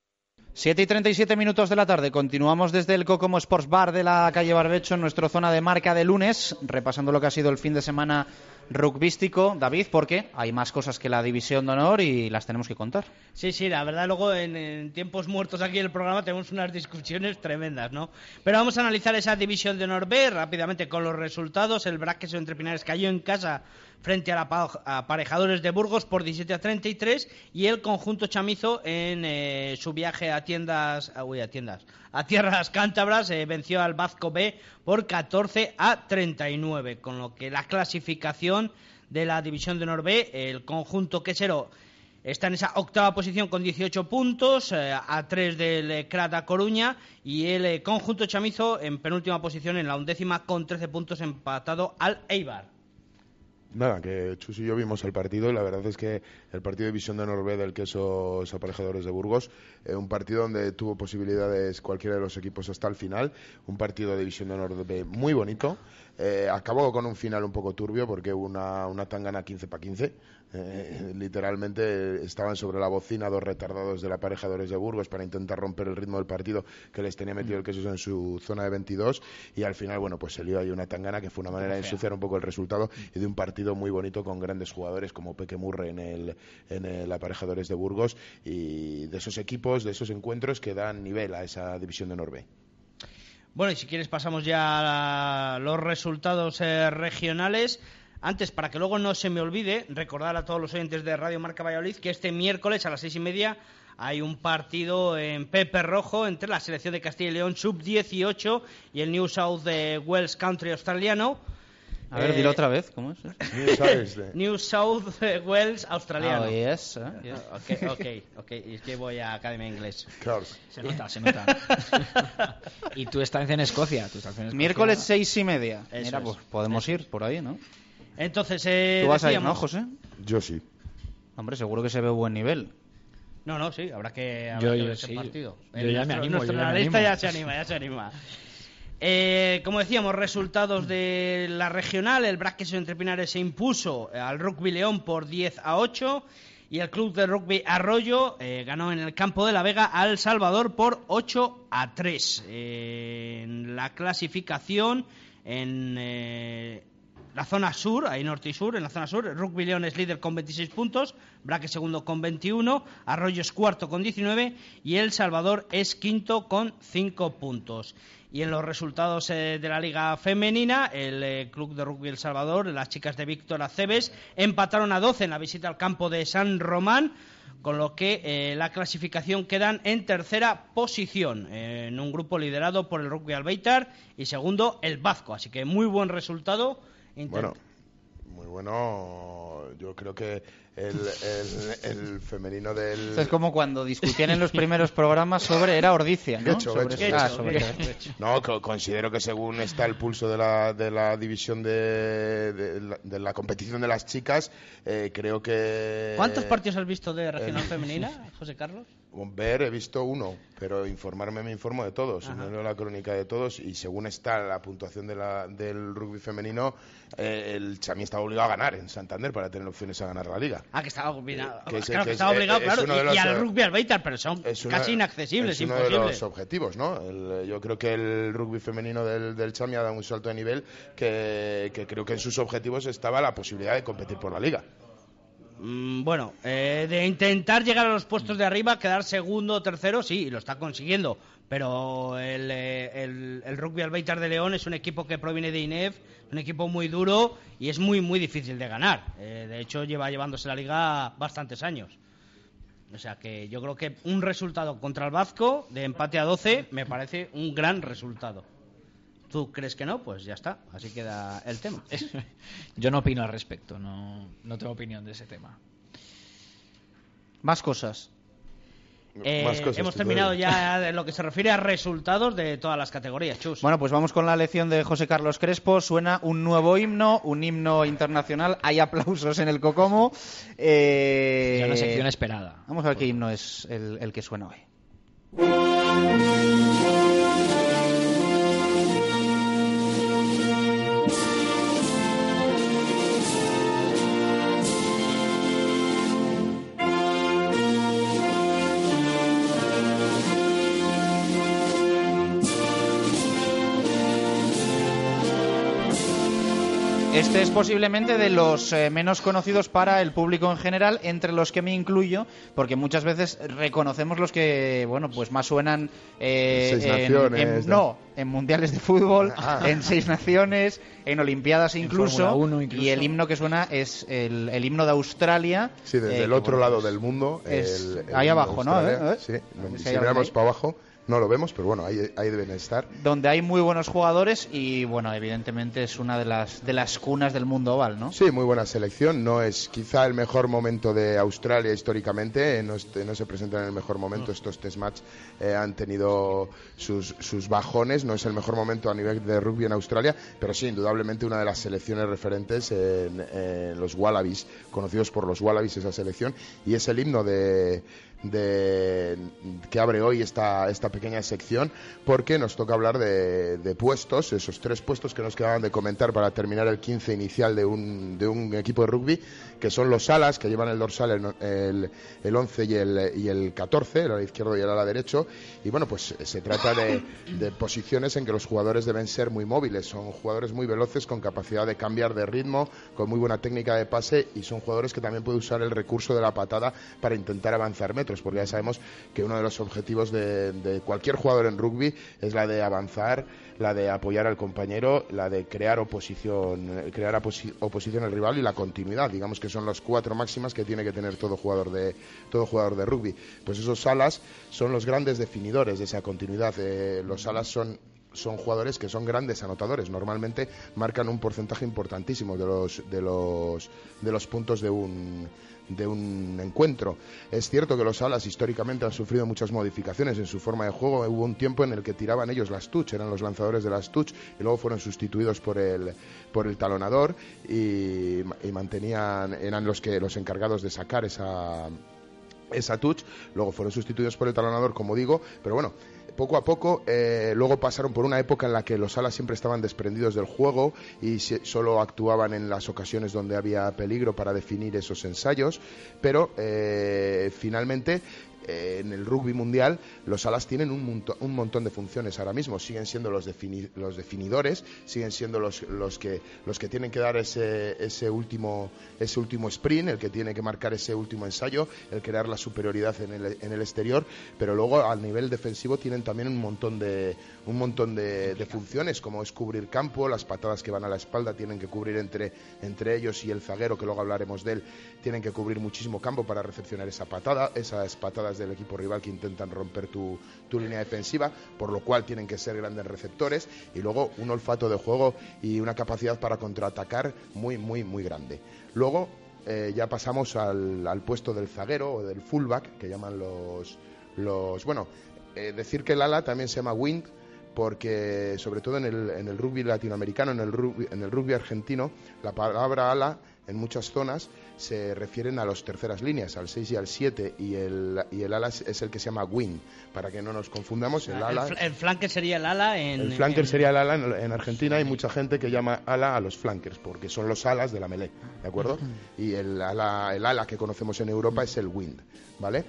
7 y 37 minutos de la tarde. Continuamos desde el Cocomo Sports Bar de la calle Barbecho en nuestra zona de marca de lunes, repasando lo que ha sido el fin de semana rugbístico, David, porque hay más cosas que la división de honor y las tenemos que contar. Sí, sí, la verdad luego en, en tiempos muertos aquí en el programa tenemos unas discusiones tremendas, ¿no? Pero vamos a analizar esa división de honor B rápidamente con los resultados. El Braques entre Pinares cayó en casa frente a la aparejadores de Burgos por 17 a 33 y el conjunto chamizo en eh, su viaje a tiendas, ah, uy, a tiendas, a tierras cántabras eh, venció al Vasco B por 14 a 39, con lo que la clasificación de la división de honor B, el conjunto quesero Está en esa octava posición con 18 puntos, eh, a 3 del Crata Coruña y el conjunto chamizo en penúltima posición en la undécima con 13 puntos empatado al Eibar. Nada, que Chus y yo vimos el partido y la verdad es que el partido de División de B del Quesos Aparejadores de Burgos, eh, un partido donde tuvo posibilidades cualquiera de los equipos hasta el final, un partido de División de B muy bonito, eh, acabó con un final un poco turbio porque hubo una, una tangana 15 para 15, eh, literalmente estaban sobre la bocina dos retardados del Aparejadores de Burgos para intentar romper el ritmo del partido que les tenía metido el Quesos en su zona de 22 y al final, bueno, pues se lió ahí una tangana que fue una manera de ensuciar un poco el resultado y de un partido muy bonito con grandes jugadores como Peque Murre en el, en el Aparejadores de Burgos y de esos equipos, de esos encuentros que dan nivel a esa división de Norbe. Bueno, y si quieres pasamos ya a los resultados eh, regionales. Antes, para que luego no se me olvide, recordar a todos los oyentes de Radio Marca Valladolid que este miércoles a las seis y media hay un partido en Pepe Rojo entre la selección de Castilla y León sub-18 y el New South de Wales Country australiano. A ver, Eh, dilo otra vez, ¿cómo es? New South Wales australiano. Oh, yes, eh, yes. Ok, ok, ok. Y es que voy a Academia Inglés. Claro. Se nota, se nota. y tú estás en Escocia. Tú estás en Escocia. Miércoles seis y media. Eso Mira, es. pues podemos ir por ahí, ¿no? Entonces, eh, Tú vas a ir, decíamos- ¿no, José? Yo sí. Hombre, seguro que se ve buen nivel. No, no, sí, habrá que, habrá Yo- que yo ver ese sí. partido. Yo Eh, ya me animo, nuestro yo ya me analista animo. ya se anima, ya se anima. Eh, como decíamos, resultados de la regional. El Braques entre Pinares se impuso al Rugby León por 10 a 8 y el Club de Rugby Arroyo eh, ganó en el campo de la Vega al Salvador por 8 a 3. Eh, en la clasificación, en eh, la zona sur, ahí norte y sur, en la zona sur, Rugby León es líder con 26 puntos, Braque segundo con 21, Arroyo es cuarto con 19 y El Salvador es quinto con 5 puntos. Y en los resultados eh, de la Liga Femenina, el eh, Club de Rugby El Salvador, las chicas de Víctor Aceves, empataron a 12 en la visita al campo de San Román, con lo que eh, la clasificación quedan en tercera posición, en un grupo liderado por el Rugby Albeitar y segundo el Vasco. Así que muy buen resultado. Bueno, muy bueno. Yo creo que el, el, el femenino del. Esto es como cuando discutían en los primeros programas sobre era Ordicia, ¿no? Sobre- ah, sobre-. No, co- considero que según está el pulso de la, de la división de, de la, de la competición de las chicas, eh, creo que... ¿Cuántos partidos has visto de regional femenina, José Carlos? Ver, he visto uno, pero informarme me informo de todos. Ajá. Me leo la crónica de todos y según está la puntuación de la, del rugby femenino, eh, el Chamí está obligado a ganar en Santander para tener opciones a ganar la liga. Ah, que estaba obligado. Que es- claro, que que es- estaba obligado, es claro. de y, los, y al eh, rugby al Beitar, pero son una- casi inaccesibles, es uno de imposibles. los objetivos, ¿no? El- yo creo que el rugby femenino del, del Chami ha dado un salto de nivel que, que creo que en sus objetivos estaba la posibilidad de competir por la liga. Mm, bueno, eh, de intentar llegar a los puestos de arriba, quedar segundo o tercero, sí, lo está consiguiendo. Pero el, eh, el, el Rugby Albeitar de León es un equipo que proviene de INEF, un equipo muy duro y es muy, muy difícil de ganar. Eh, de hecho, lleva llevándose la liga bastantes años. O sea que yo creo que un resultado contra el Vasco de empate a 12 me parece un gran resultado. ¿Tú crees que no? Pues ya está, así queda el tema. Yo no opino al respecto, no, no tengo opinión de ese tema. Más cosas. Eh, Más cosas, hemos terminado ya en lo que se refiere a resultados de todas las categorías, Chus. Bueno, pues vamos con la lección de José Carlos Crespo. Suena un nuevo himno, un himno internacional. Hay aplausos en el Cocomo. Eh, Es una sección esperada. Vamos a ver qué himno es el, el que suena hoy. Este es posiblemente de los eh, menos conocidos para el público en general, entre los que me incluyo, porque muchas veces reconocemos los que, bueno, pues más suenan eh, Seis en, Naciones, en- ¿no? no, en mundiales de fútbol, Ah. en seis naciones, en olimpiadas incluso, 1 incluso. y el himno que suena es el, el himno de Australia. Sí, desde eh, el otro bueno, lado pues, del mundo. es el- el ahí de abajo, ¿no? Australia, ¿Eh? Sí, Si miramos para abajo no lo vemos, pero bueno, ahí, ahí deben estar. Donde hay muy buenos jugadores y, bueno, evidentemente es una de las, de las cunas del mundo oval, ¿no? Sí, muy buena selección. No es quizá el mejor momento de Australia históricamente. eh, No, est- no se presentan en el mejor momento. Estos test match eh, han tenido sus, sus bajones. No es el mejor momento a nivel de rugby en Australia, pero sí, indudablemente una de las selecciones referentes en, en los Wallabies, conocidos por los Wallabies esa selección. Y es el himno de, de- que abre hoy esta, esta pequeña sección porque nos toca hablar de, de puestos, esos tres puestos que nos quedaban de comentar para terminar el 15 inicial de un, de un equipo de rugby, que son los alas, que llevan el dorsal el, el, el 11 y el, y el 14, el ala izquierdo y el ala derecho, y bueno, pues se trata de, de posiciones en que los jugadores deben ser muy móviles, son jugadores muy veloces con capacidad de cambiar de ritmo, con muy buena técnica de pase y son jugadores que también pueden usar el recurso de la patada para intentar avanzar metros, porque ya sabemos que uno de los objetivos de, cualquier jugador en rugby es la de avanzar, la de apoyar al compañero, la de crear oposición, crear oposi- oposición al rival y la continuidad, digamos que son las cuatro máximas que tiene que tener todo jugador de todo jugador de rugby. Pues esos alas son los grandes definidores de esa continuidad. Eh, los alas son son jugadores que son grandes anotadores. Normalmente marcan un porcentaje importantísimo de los de los de los puntos de un de un encuentro. Es cierto que los alas históricamente han sufrido muchas modificaciones en su forma de juego. Hubo un tiempo en el que tiraban ellos las touch, eran los lanzadores de las touch y luego fueron sustituidos por el por el talonador y, mantenían eran los que los encargados de sacar esa esa touch, luego fueron sustituidos por el talonador, como digo, pero bueno, poco a poco, eh, luego pasaron por una época en la que los alas siempre estaban desprendidos del juego y se- solo actuaban en las ocasiones donde había peligro para definir esos ensayos, pero eh, finalmente eh, en el rugby mundial los alas tienen un, un montón de funciones ahora mismo. Siguen siendo los, defini- los definidores siguen siendo los, los que los que tienen que dar ese, ese último ese último sprint el que tiene que marcar ese último ensayo el crear la superioridad en el, en el exterior. Pero luego al nivel defensivo tienen también un montón de un montón de, de funciones como es cubrir campo las patadas que van a la espalda tienen que cubrir entre entre ellos y el zaguero que luego hablaremos de él tienen que cubrir muchísimo campo para recepcionar esa patada esas patadas del equipo rival que intentan romper tu, tu línea defensiva, por lo cual tienen que ser grandes receptores y luego un olfato de juego y una capacidad para contraatacar muy, muy, muy grande. Luego eh, ya pasamos al, al puesto del zaguero o del fullback, que llaman los... los bueno, eh, decir que el ala también se llama wing porque sobre todo en el, en el rugby latinoamericano, en el rugby, en el rugby argentino, la palabra ala en muchas zonas se refieren a las terceras líneas, al 6 y al 7, y el, y el ala es, es el que se llama wing, para que no nos confundamos, el ala... El, el flanker sería el ala en. El flanker en- sería el ala en, en Argentina. Hay mucha gente que llama ala a los flankers porque son los alas de la melee, ¿de acuerdo? Y el ala, el ala que conocemos en Europa es el wind, ¿vale?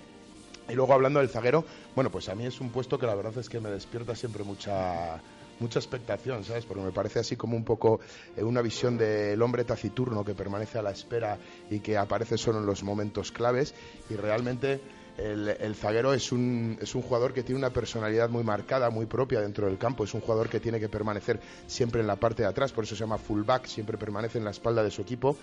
Y luego hablando del zaguero, bueno, pues a mí es un puesto que la verdad es que me despierta siempre mucha mucha expectación, ¿sabes? Porque me parece así como un poco eh, una visión del hombre taciturno que permanece a la espera y que aparece solo en los momentos claves y realmente el, zaguero es un, es un jugador que tiene una personalidad muy marcada, muy propia dentro del campo. Es un jugador que tiene que permanecer siempre en la parte de atrás, por eso se llama fullback, siempre permanece en la espalda de su equipo.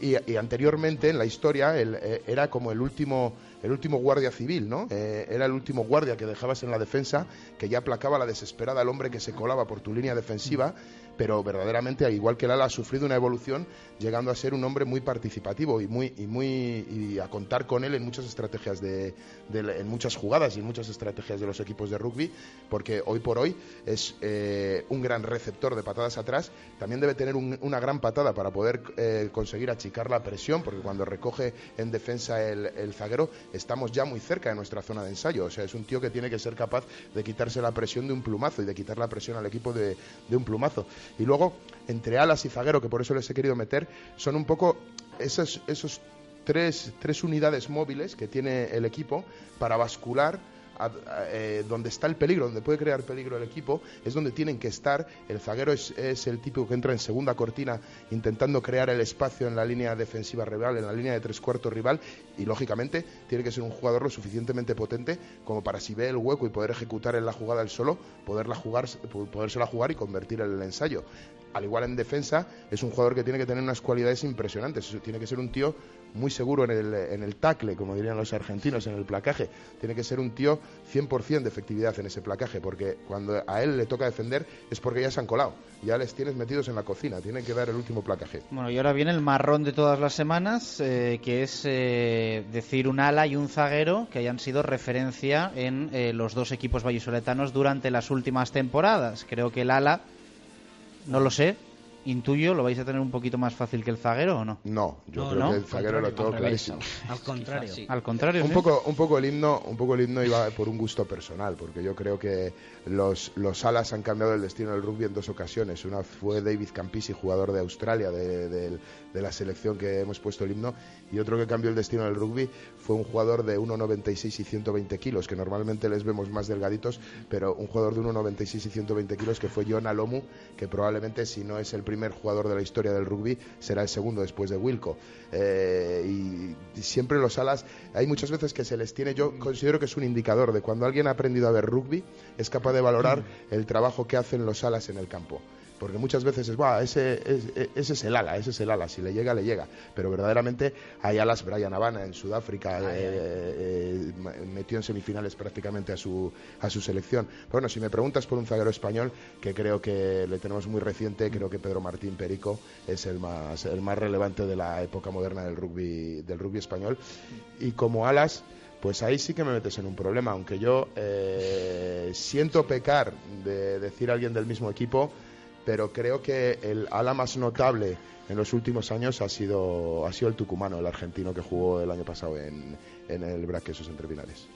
Y, anteriormente en la historia eh, era como el último el último guardia civil, ¿no? Eh, era el último guardia que dejabas en la defensa, que ya aplacaba la desesperada al hombre que se colaba por tu línea defensiva, pero verdaderamente, al igual que Lala, ha sufrido una evolución, llegando a ser un hombre muy participativo y muy y muy y a contar con él en muchas estrategias de, de- en muchas jugadas y en muchas estrategias de los equipos de rugby, porque hoy por hoy es eh, un gran receptor de patadas atrás. También debe tener un- una gran patada para poder eh, conseguir achicar la presión, porque cuando recoge en defensa el, el zaguero, estamos ya muy cerca de nuestra zona de ensayo. O sea, es un tío que tiene que ser capaz de quitarse la presión de un plumazo y de quitar la presión al equipo de, de un plumazo. Y luego, entre alas y zaguero, que por eso les he querido meter, son un poco esos, esos tres, tres unidades móviles que tiene el equipo para bascular eh, donde está el peligro, donde puede crear peligro el equipo, es donde tienen que estar. El zaguero es, es el tipo que entra en segunda cortina intentando crear el espacio en la línea defensiva rival, en la línea de tres cuartos rival, y lógicamente tiene que ser un jugador lo suficientemente potente como para si ve el hueco y poder ejecutar en la jugada el solo, poderla jugar, podérsela jugar y convertir en el ensayo. Al igual en defensa, es un jugador que tiene que tener unas cualidades impresionantes. Tiene que ser un tío muy seguro en el, en el tackle, como dirían los argentinos, en el placaje. Tiene que ser un tío 100% de efectividad en ese placaje, porque cuando a él le toca defender es porque ya se han colado. Ya les tienes metidos en la cocina, tienen que dar el último placaje. Bueno, y ahora viene el marrón de todas las semanas, eh, que es eh, decir un ala y un zaguero que hayan sido referencia en eh, los dos equipos vallisoletanos durante las últimas temporadas. Creo que el ala, no lo sé, intuyo, lo vais a tener un poquito más fácil que el zaguero o no. No, yo No, creo ¿no? que el zaguero lo Al tengo clarísimo. Al contrario. Al contrario, Un ¿sí? poco, un poco el himno, un poco el himno iba por un gusto personal, porque yo creo que los, los alas han cambiado el destino del rugby en dos ocasiones. Una fue David Campisi, jugador de Australia, de, de- de la selección que hemos puesto el himno, y otro que cambió el destino del rugby fue un jugador de 1,96 y 120 kilos, que normalmente les vemos más delgaditos, pero un jugador de 1,96 y 120 kilos que fue John Alomu, que probablemente si no es el primer jugador de la historia del rugby, será el segundo después de Wilco. Eh, y, y siempre los alas, hay muchas veces que se les tiene, yo considero que es un indicador de cuando alguien ha aprendido a ver rugby, es capaz de valorar el trabajo que hacen los alas en el campo. Porque muchas veces es, "Buah, ese, es- ese es el ala, ese es el ala, si le llega, le llega. Pero verdaderamente hay alas, Brian Havana en Sudáfrica eh, eh, ma- metió en semifinales prácticamente a su, a su selección. Pero bueno, si me preguntas por un zaguero español, que creo que le tenemos muy reciente, creo que Pedro Martín Perico es el más, el más relevante de la época moderna del rugby, del rugby español. Y como alas, pues ahí sí que me metes en un problema, aunque yo eh, siento pecar de decir a alguien del mismo equipo, pero creo que el ala más notable en los últimos años ha sido, ha sido el tucumano, el argentino que jugó el año pasado en, en el Braquesos entre Pinares.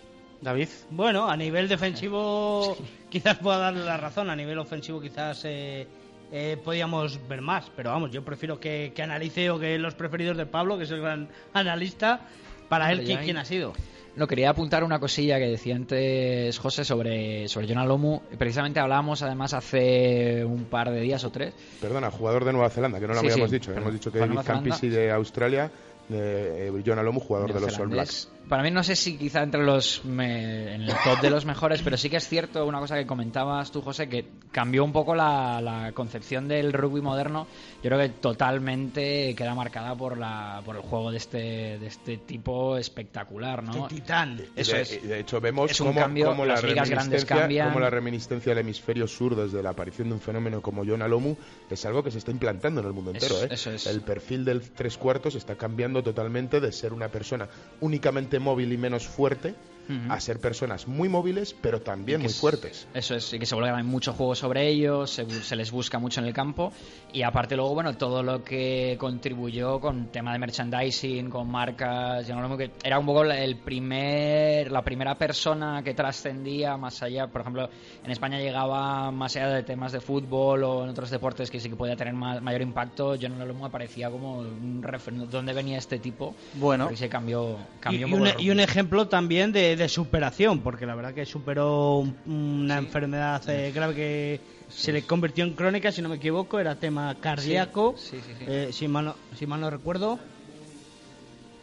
David. Bueno, a nivel defensivo quizás pueda darle la razón, a nivel ofensivo quizás eh, eh, podíamos ver más, pero vamos, yo prefiero que, que analice o que los preferidos de Pablo, que es el gran analista, para él, ¿quién, quién ha sido? No, quería apuntar una cosilla que decía antes José sobre, sobre John Alomu. Precisamente hablábamos además hace un par de días o tres. Perdona, jugador de Nueva Zelanda, que no lo Sí, habíamos sí, dicho. perdón. Hemos dicho que David. Campisi de Australia, eh, John Alomu, jugador de los All. Blacks. Para mí no sé si quizá entre los me- en el top de los mejores, pero sí que es cierto una cosa que comentabas tú, José, que cambió un poco la, la concepción del rugby moderno. Yo creo que totalmente queda marcada por la por el juego de este de este tipo espectacular, ¿no? Este titán. Eso de, es. de hecho vemos Es un cómo, cambio, cómo las la ligas grandes reminiscencia- cambian. cómo la reminiscencia del hemisferio sur desde la aparición de un fenómeno como John Alomu es algo que se está implantando en el mundo Eso- entero. ¿eh? eso es. El perfil del tres cuartos está cambiando totalmente de ser una persona únicamente móvil y menos fuerte Ujú. a ser personas muy móviles pero también muy es- fuertes. Eso es, y que se vuelve mucho juego sobre ellos, se, se les busca mucho en el campo y aparte luego, bueno, todo lo que contribuyó con tema de merchandising, con marcas, yo no lo que era un poco la- el primer, la primera persona que trascendía más allá, por ejemplo, en España llegaba más allá de temas de fútbol o en otros deportes que sí que podía tener ma- mayor impacto, John Olomu aparecía como un referente, ¿dónde venía este tipo? Bueno. Se cambió, Y, cambió y un y un rugby. ejemplo también de, de superación, porque la verdad que superó un- una enfermedad eh, grave que se le convirtió en crónica, si no me equivoco, era tema cardíaco, Sí, eh, si, mal no, si mal no recuerdo.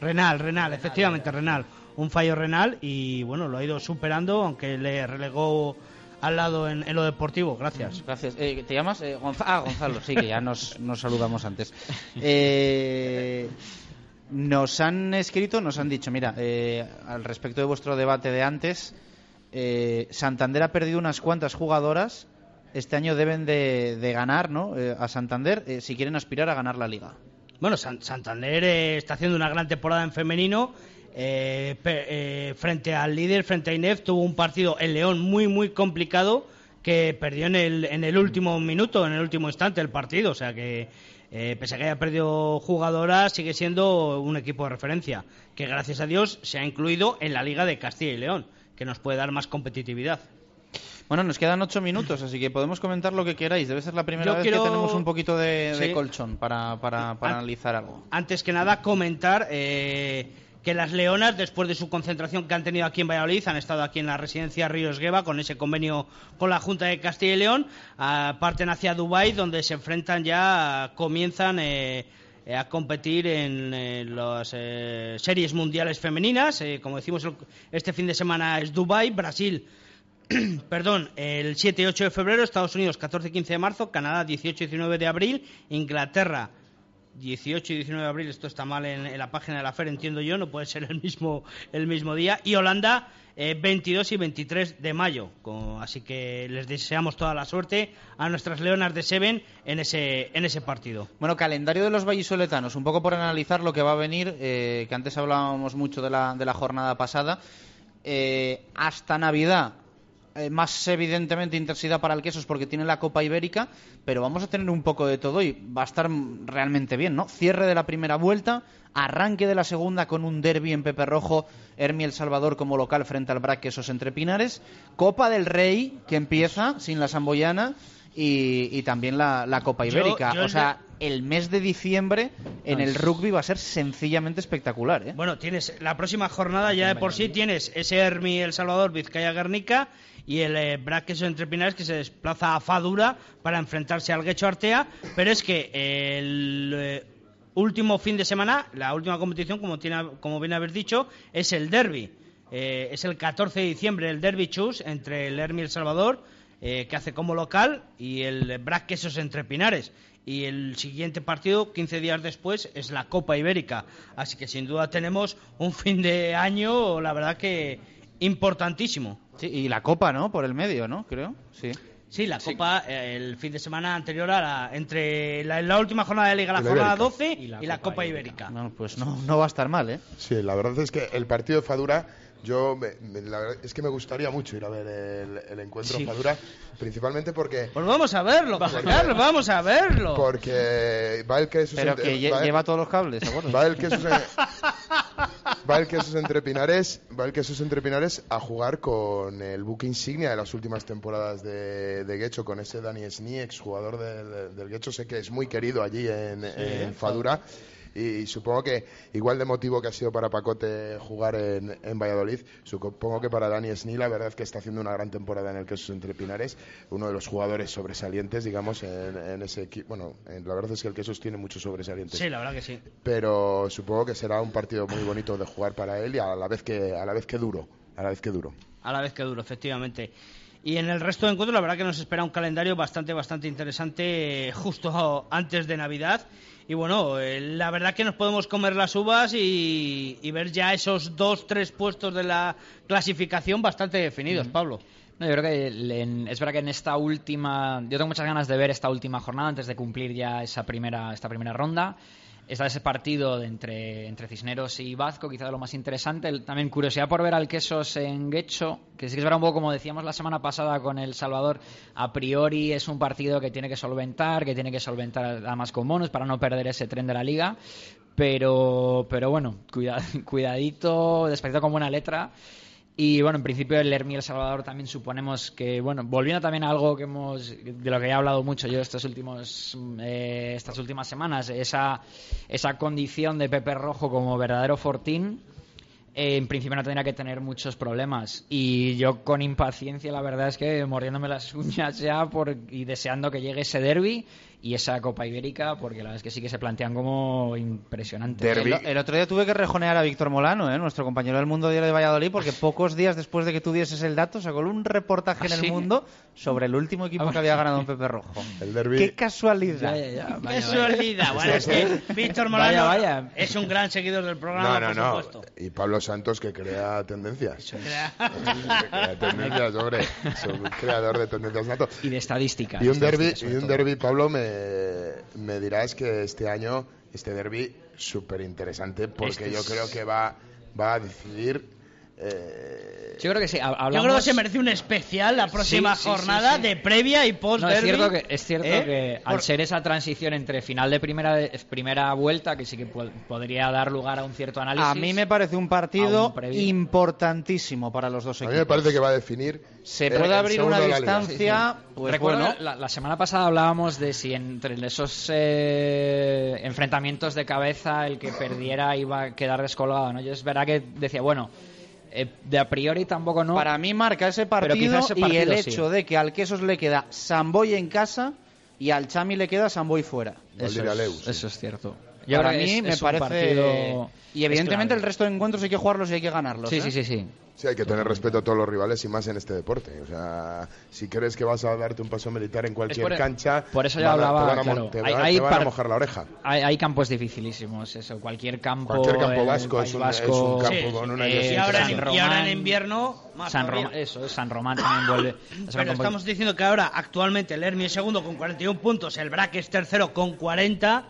Renal, renal, efectivamente, renal. Un fallo renal y bueno, lo ha ido superando, aunque le relegó al lado en, en lo deportivo. Gracias. Gracias. Eh, ¿Te llamas? Eh, Gonza- ah, Gonzalo, sí, que ya nos, nos saludamos antes. Eh, nos han escrito, nos han dicho, mira, eh, al respecto de vuestro debate de antes, eh, Santander ha perdido unas cuantas jugadoras. Este año deben de, de ganar, ¿no? Eh, a Santander eh, si quieren aspirar a ganar la liga. Bueno, San- Santander eh, está haciendo una gran temporada en femenino. frente al líder, frente a INEF, tuvo un partido en León muy, muy complicado que perdió en el, en el último minuto, en el último instante del partido. O sea que, eh, pese a que haya perdido jugadoras, sigue siendo un equipo de referencia que, gracias a Dios, se ha incluido en la Liga de Castilla y León, que nos puede dar más competitividad. Bueno, nos quedan ocho minutos, así que podemos comentar lo que queráis. Debe ser la primera Yo vez quiero- que tenemos un poquito de, colchón para, para, para An- analizar algo. antes que nada comentar eh, que las Leonas, después de su concentración que han tenido aquí en Valladolid, han estado aquí en la residencia Ríos Gueva con ese convenio con la Junta de Castilla y León, ah, parten hacia Dubái donde se enfrentan ya, comienzan eh, eh, a competir en eh, las eh, series mundiales femeninas. Como decimos, este fin de semana es Dubái, Brasil. Perdón, el 7 y 8 de febrero, Estados Unidos 14 y 15 de marzo, Canadá 18 y 19 de abril, Inglaterra 18 y 19 de abril, esto está mal en, la página de la FER, entiendo yo, no puede ser el mismo, el mismo día. Y Holanda, eh, 22 y 23 de mayo. Co- así que les deseamos toda la suerte a nuestras leonas de Seven en ese, en ese partido. Bueno, calendario de los vallisoletanos, un poco por analizar lo que va a venir, eh, que antes hablábamos mucho de la, de la jornada pasada. Eh, hasta Navidad, eh, más evidentemente intensidad para el Quesos porque tiene la Copa Ibérica, pero vamos a tener un poco de todo y va a estar realmente bien, ¿no? Cierre de la primera vuelta, arranque de la segunda con un derby en Pepe Rojo, Hermi El Salvador como local frente al Brac Quesos entre Pinares, Copa del Rey que empieza sin la Samboyana y, y también la, la Copa Ibérica. yo o sea, el mes de diciembre en el rugby va a ser sencillamente espectacular, ¿eh? Bueno, tienes la próxima jornada ya de por sí tienes ese Hermi El Salvador Vizcaya Guernica y el eh, Braques entre Pinares que se desplaza a Fadura para enfrentarse al Guecho Artea, pero es que el eh, último fin de semana, la última competición, como tiene, como bien habéis dicho, es el Derby. Eh, es el 14 de diciembre el Derby Chus entre el Hermi El Salvador eh, que hace como local y el Brac Quesos entre Pinares. Y el siguiente partido, 15 días después, es la Copa Ibérica. Así que sin duda tenemos un fin de año, la verdad que importantísimo. Sí, y la Copa, ¿no? Por el medio, ¿no? Creo, sí. Sí, la Copa, eh, el fin de semana anterior a la, entre la, la última jornada de Liga, la la jornada Ibérica. 12 y la, Copa, Ibérica. No, pues no, no va a estar mal, ¿eh? Sí, la verdad es que el partido de Fadura, yo me- me- la verdad es que me gustaría mucho ir a ver el, el encuentro Sí. Fadura, principalmente porque Pues vamos a verlo, Carlos, vamos a verlo. porque va el que sus Pero que lle- va el- lleva todos los cables, va el que sus va el que sus entre Pinares va el que sus entre Pinares a jugar con el buque insignia de las últimas temporadas de, de Guecho con ese Dani Sni, ex jugador del, del Guecho. Sé que es muy querido allí en, en Fadura y supongo que igual de motivo que ha sido para Pacote jugar en, en Valladolid, supongo que para Dani Sni la verdad es que está haciendo una gran temporada en el que entre Pinares, uno de los jugadores sobresalientes, digamos, en, en ese equipo. Bueno, en- la verdad es que el Quesos tiene muchos sobresalientes Sí, la verdad que sí. pero supongo que será un partido muy bonito de jugar para él y a la vez que a la vez que duro a la vez que duro a la vez que duro, efectivamente. Y en el resto de encuentros, la verdad que nos espera un calendario bastante, bastante interesante eh, justo antes de Navidad. Y bueno, eh, la verdad que nos podemos comer las uvas y, y ver ya esos dos, tres puestos de la clasificación bastante definidos, Pablo. No, yo creo que en- es verdad que en esta última, yo tengo muchas ganas de ver esta última jornada antes de cumplir ya esa primera, esta primera ronda. Está ese partido de entre, entre Cisneros y Vazco, quizá lo más interesante. También curiosidad por ver al Quesos en Guecho, que sí que es verdad un poco como decíamos la semana pasada con El Salvador, a priori es un partido que tiene que solventar, que tiene que solventar además con bonus para no perder ese tren de la liga. Pero, pero bueno, cuida- cuidadito, despacito con buena letra. Y bueno, en principio el Hermi El Salvador también suponemos que, bueno, volviendo también a algo que hemos, de lo que he hablado mucho yo estos últimos, eh, estas últimas semanas, esa, esa condición de Pepe Rojo como verdadero fortín, eh, en principio no tendría que tener muchos problemas. Y yo con impaciencia, la verdad es que mordiéndome las uñas ya por, y deseando que llegue ese derby y esa Copa Ibérica, porque la verdad es que sí que se plantean como impresionantes. El, el otro día tuve que rejonear a Víctor Molano, ¿eh? nuestro compañero del Mundo Diario de Valladolid, porque pocos días después de que tú dieses el dato sacó un reportaje ¿Ah, en el sí? Mundo sobre el último equipo Ah, que había ganado un Pepe Rojo. El derbi. ¡Qué casualidad! Ya, ya, ya, vaya, Qué vaya. sualidad. Bueno, es que Víctor Molano Vaya, vaya. es un gran seguidor del programa, No, no, por no. supuesto. Y Pablo Santos que crea tendencias. Que crea tendencias, hombre. Es un creador de tendencias nato. Y de estadísticas. Y un derby, y derby, Pablo, me, me dirás que este año, este derby, súper interesante, porque Este yo creo que va, va a decidir. Eh, Yo creo que sí. Yo creo que se merece un especial la próxima Sí, sí, sí, jornada sí. de previa y post No, es cierto que, es cierto ¿Eh? que al Por- ser esa transición entre final de primera, primera vuelta, que sí que po- podría dar lugar a un cierto análisis. A mí me parece un partido importantísimo para los dos a equipos. mí me parece que va a definir. Se eh, puede el abrir una de distancia, pues Recuerdo bueno, la, la semana pasada hablábamos de si entre esos eh, enfrentamientos de cabeza el que perdiera iba a quedar descolgado. ¿no? Yo es verdad que decía, bueno, eh, de a priori tampoco no. para mí marca ese partido, ese y el sí. hecho de que al Quesos le queda Samboy en casa y al Chami le queda Samboy fuera. eso es cierto. Para creo que mí es- me es parece... partido- Y evidentemente el resto de encuentros hay que jugarlos y hay que ganarlos. Sí, ¿eh? sí, sí, sí. Sí, hay que tener respeto a todos los rivales y más en este deporte. O sea, si crees que vas a darte un paso militar en cualquier por- cancha, por eso ya hablaba, te van a, mon- claro. te Hay- van- hay te van a par- mojar la oreja. Hay, hay campos dificilísimos, eso. Cualquier campo. Cualquier campo vasco es un- Vasco, es un campo Sí, con una y, idiosincrasia. ahora en, y ahora en Román, invierno, más San. Román, eso, San Román también vuelve. Pero campo- estamos diciendo que ahora, actualmente, el Hermi es segundo con 41 puntos, el Braque es tercero con 40,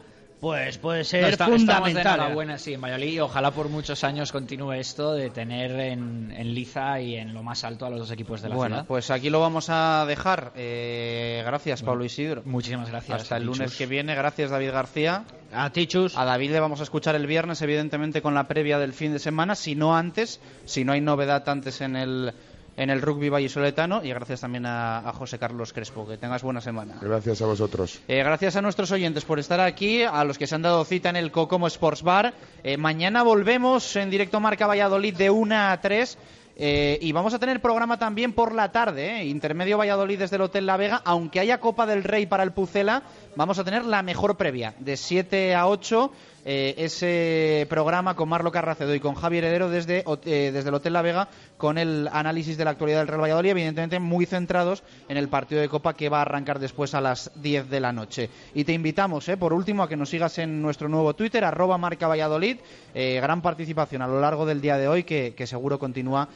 pues puede ser No, está- estamos de fundamental. enhorabuena, sí, en Valladolid. y Ojalá por muchos años continúe esto de tener en, en liza y en lo más alto a los dos equipos de la Bueno, ciudad. pues aquí lo vamos a dejar. Eh, gracias, Pablo Isidro. Muchísimas gracias. Hasta el lunes que viene. Gracias, David García. A ti, Chus. A David le vamos a escuchar el viernes, evidentemente, con la previa del fin de semana, si no antes, si no hay novedad antes en el, en el rugby vallisoletano. Y gracias también a, a José Carlos Crespo. Que tengas buena semana. Gracias a vosotros. Eh, gracias a nuestros oyentes por estar aquí, a los que se han dado cita en el Cocomo Sports Bar. Eh, mañana volvemos en directo Marca Valladolid de 1 a 3. eh, y vamos a tener programa también por la tarde, eh, intermedio Valladolid desde el Hotel La Vega, aunque haya Copa del Rey para el Pucela, vamos a tener la mejor previa, de 7 a 8, eh, ese programa con Marlo Carracedo y con Javier Heredero desde, eh, desde el Hotel La Vega con el análisis de la actualidad del Real Valladolid, evidentemente muy centrados en el partido de Copa que va a arrancar después a las 10 de la noche. Y te invitamos, eh, por último, a que nos sigas en nuestro nuevo Twitter, arroba marca Valladolid, gran participación a lo largo del día de hoy que, que seguro continúa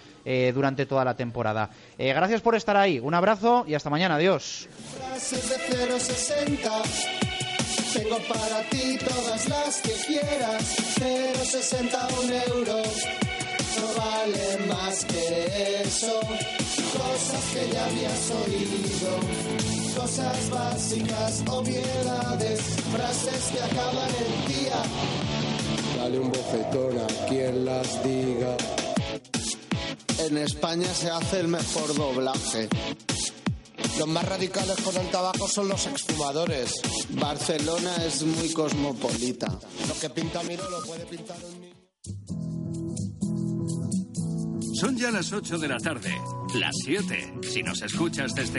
durante toda la temporada. Gracias por estar ahí, un abrazo y hasta mañana, adiós. Frases de 060 Tengo para ti todas las que quieras 060 un euro No vale más que eso. Cosas que ya habías oído Cosas básicas, obviedades Frases que acaban en día Dale un bofetón a quien las diga. En España se hace el mejor doblaje los más radicales con el tabaco son los exfumadores. Barcelona es muy cosmopolita. Lo que pinta Miro lo puede pintar un niño. Son ya las 8 de la tarde, las 7, si nos escuchas desde